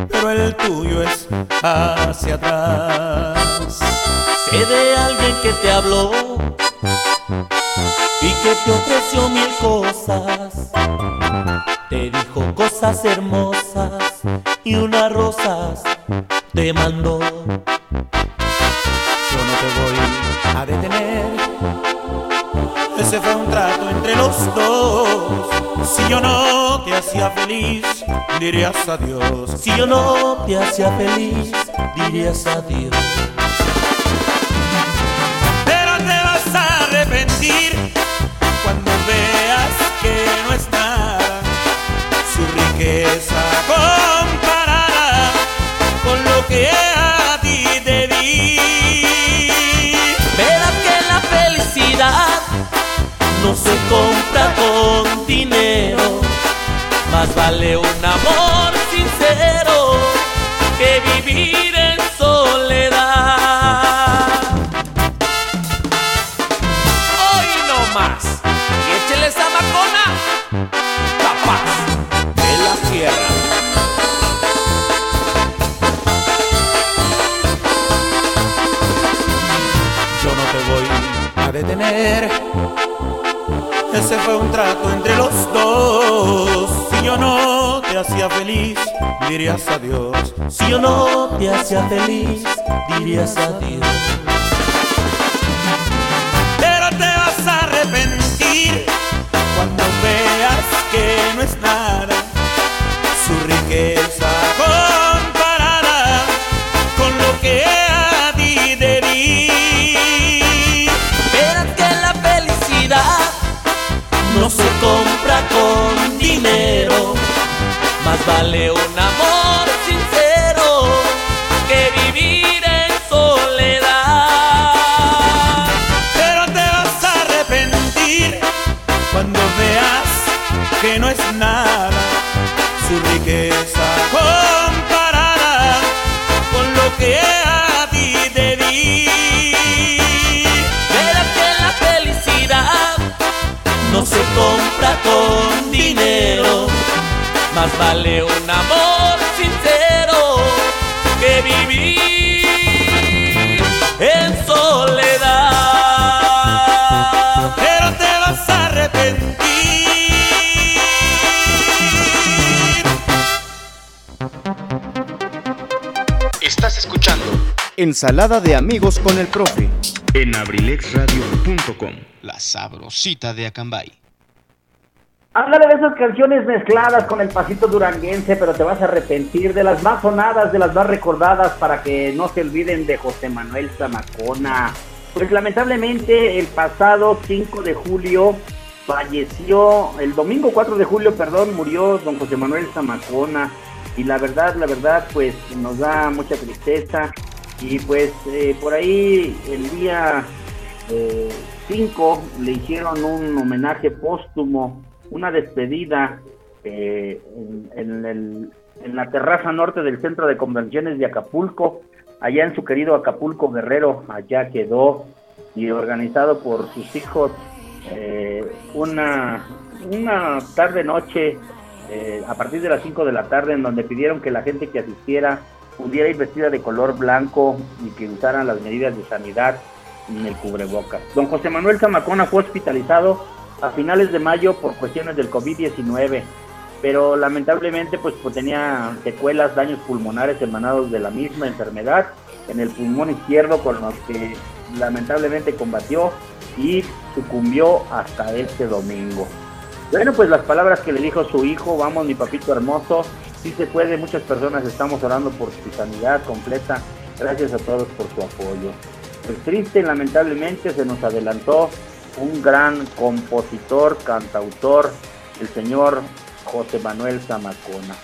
pero el tuyo es hacia atrás. Sé de alguien que te habló y que te ofreció mil cosas. Te dijo cosas hermosas y unas rosas te mandó. Yo no te voy a detener. Ese fue un trato los dos. Si yo no te hacía feliz, dirías adiós. Si yo no te hacía feliz, dirías adiós. Se compra con dinero, más vale un amor sincero que vivir en soledad. Hoy no más. Y échele esa macona. Capaz de la sierra. Yo no te voy a detener. Ese fue un trato entre los dos. Si yo no te hacía feliz, dirías adiós. Si yo no te hacía feliz, dirías adiós. Pero te vas a arrepentir cuando veas que no es nada vale un amor sincero que vivir en soledad. Pero te vas a arrepentir cuando veas que no es nada su riqueza comparada con lo que a ti te di. Verás que la felicidad no se compra con dinero, más vale un amor sincero que vivir en soledad. Pero te vas a arrepentir. Estás escuchando Ensalada de amigos con el profe en abrilexradio.com. La sabrosita de Acambay. Háblale de esas canciones mezcladas con el pasito duranguense, pero te vas a arrepentir de las más sonadas, de las más recordadas, para que no se olviden de José Manuel Zamacona. Pues lamentablemente el pasado 5 de julio falleció, el domingo 4 de julio, perdón, murió don José Manuel Zamacona. Y la verdad, la verdad, pues nos da mucha tristeza. Y pues eh, por ahí el día 5 eh, le hicieron un homenaje póstumo una despedida eh, en, la terraza norte del Centro de Convenciones de Acapulco, allá en su querido Acapulco Guerrero, allá quedó y organizado por sus hijos eh, una, una tarde-noche eh, a partir de las 5 de la tarde en donde pidieron que la gente que asistiera pudiera ir vestida de color blanco y que usaran las medidas de sanidad en el cubrebocas. Don José Manuel Zamacona fue hospitalizado a finales de mayo por cuestiones del COVID-19, pero lamentablemente pues, pues, tenía secuelas, daños pulmonares emanados de la misma enfermedad en el pulmón izquierdo con los que lamentablemente combatió y sucumbió hasta este domingo. Bueno, pues las palabras que le dijo su hijo, vamos mi papito hermoso, si se puede, muchas personas estamos orando por su sanidad completa, gracias a todos por su apoyo. Pues triste, lamentablemente se nos adelantó un gran compositor, cantautor, el señor José Manuel Zamacona.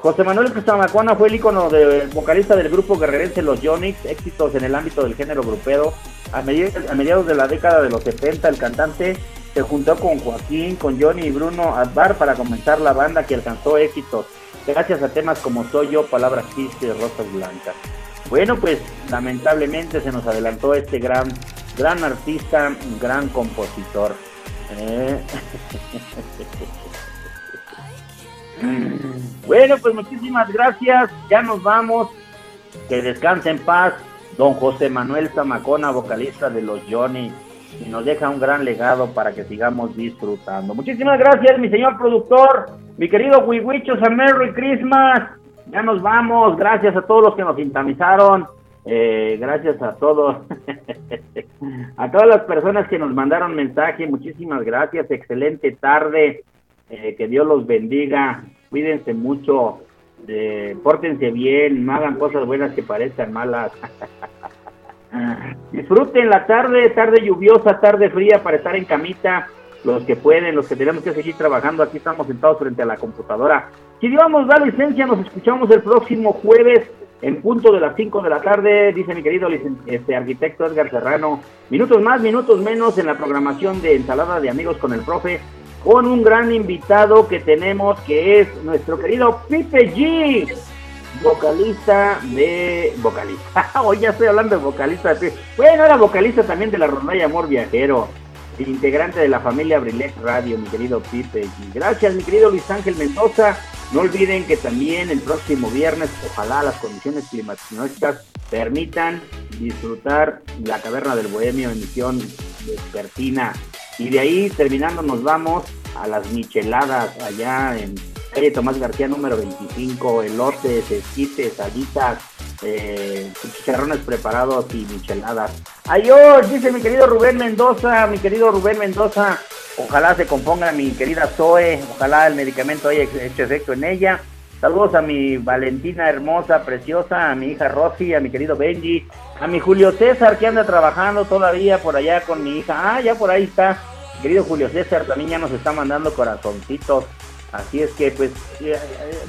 José Manuel Zamacona fue el ícono de vocalista del grupo guerrerense Los Yonix, éxitos en el ámbito del género grupero. A mediados, de la década de los 70, el cantante se juntó con Joaquín, con Johnny y Bruno Adbar para comenzar la banda que alcanzó éxitos, gracias a temas como Soy yo, Palabras Tristes, Rosas Blancas. Bueno, pues lamentablemente se nos adelantó este gran gran artista, gran compositor. Eh. bueno, pues muchísimas gracias. Ya nos vamos. Que descanse en paz. Don José Manuel Zamacona, vocalista de los Johnny, y nos deja un gran legado para que sigamos disfrutando. Muchísimas gracias, mi señor productor, mi querido Wiwichos, a Merry Christmas. Ya nos vamos. Gracias a todos los que nos sintonizaron. Eh, gracias a todos, a todas las personas que nos mandaron mensaje, muchísimas gracias, excelente tarde, eh, que Dios los bendiga, cuídense mucho, eh, pórtense bien, no hagan cosas buenas que parezcan malas. Disfruten la tarde, tarde lluviosa, tarde fría para estar en camita, los que pueden, los que tenemos que seguir trabajando, aquí estamos sentados frente a la computadora. Si Dios nos da licencia, nos escuchamos el próximo jueves en punto de las 5 de la tarde, dice mi querido este, arquitecto Edgar Serrano, minutos más, minutos menos en la programación de Ensalada de Amigos con el Profe, con un gran invitado que tenemos que es nuestro querido Pipe G, vocalista de... vocalista, hoy ya estoy hablando de vocalista de... Bueno, era vocalista también de la Rondalla Amor Viajero, integrante de la familia Brilex Radio, mi querido Pipe G. Gracias, mi querido Luis Ángel Mendoza no olviden que también el próximo viernes, ojalá las condiciones climatológicas permitan disfrutar la Caverna del Bohemio, emisión vespertina. Y de ahí, terminando, nos vamos a las micheladas allá en calle Tomás García número 25, elotes, esquites, salitas, eh, chicharrones preparados y micheladas. Adiós, dice mi querido Rubén Mendoza, mi querido Rubén Mendoza, Ojalá se componga mi querida Zoe, ojalá el medicamento haya hecho efecto en ella. Saludos a mi Valentina hermosa, preciosa, a mi hija Rosy, a mi querido Benji, a mi Julio César que anda trabajando todavía por allá con mi hija. Ah, ya por ahí está. Querido Julio César también ya nos está mandando corazoncitos. Así es que pues eh,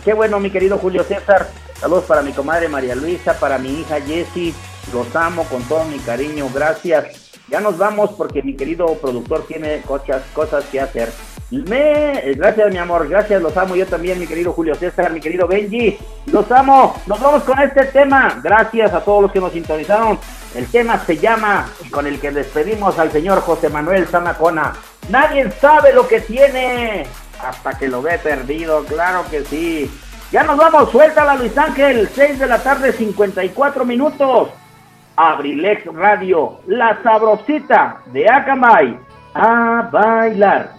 qué bueno mi querido Julio César. Saludos para mi comadre María Luisa, para mi hija Jessie. Los amo con todo mi cariño. Gracias. Ya nos vamos porque mi querido productor tiene cosas, cosas que hacer. Me, gracias mi amor, gracias, los amo yo también, mi querido Julio César, mi querido Benji, los amo. Nos vamos con este tema. Gracias a todos los que nos sintonizaron. El tema se llama, con el que despedimos al señor José Manuel Zamacona. Nadie sabe lo que tiene hasta que lo ve perdido, claro que sí. Ya nos vamos, suéltala Luis Ángel, 6 de la tarde, 54 minutos. Abrilex Radio, la sabrosita de Akamai, a bailar.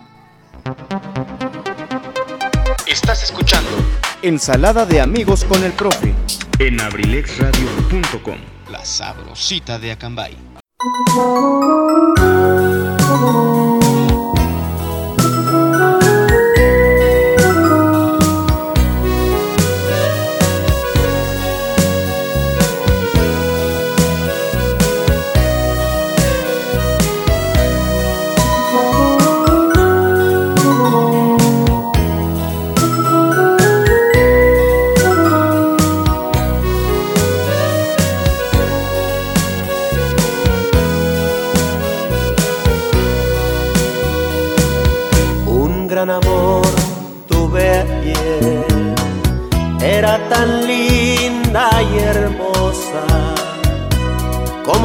Estás escuchando Ensalada de amigos con el profe en abrilexradio.com, la sabrosita de Acambay.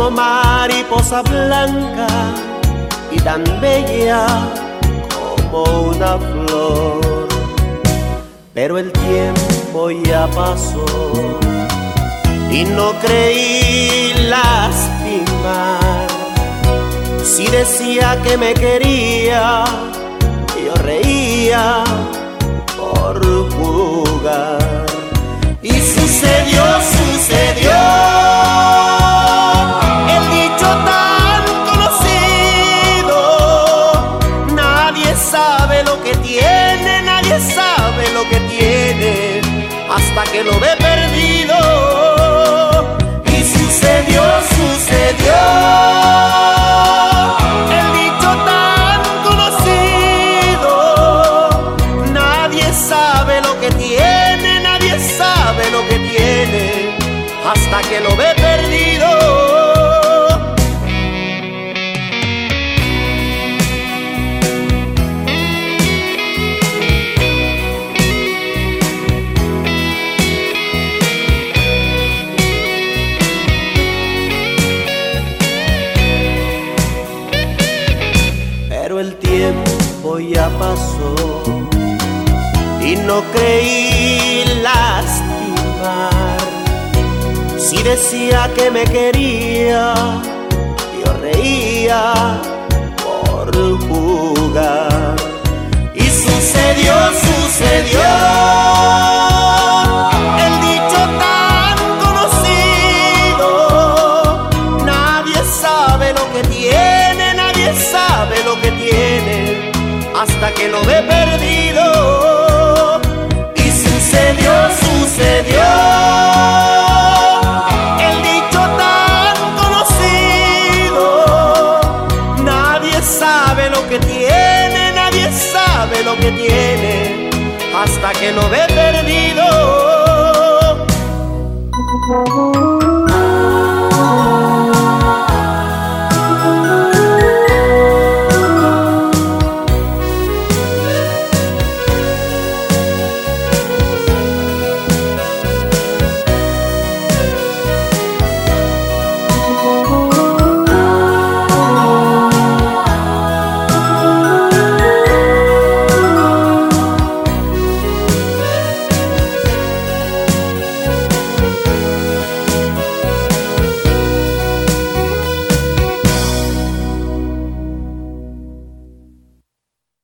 Como mariposa blanca y tan bella como una flor. Pero el tiempo ya pasó y no creí lastimar. Si decía que me quería, yo reía por jugar. Y sucedió, sucedió. Decía que me quería, yo reía por jugar. Y sucedió, sucedió. lo ve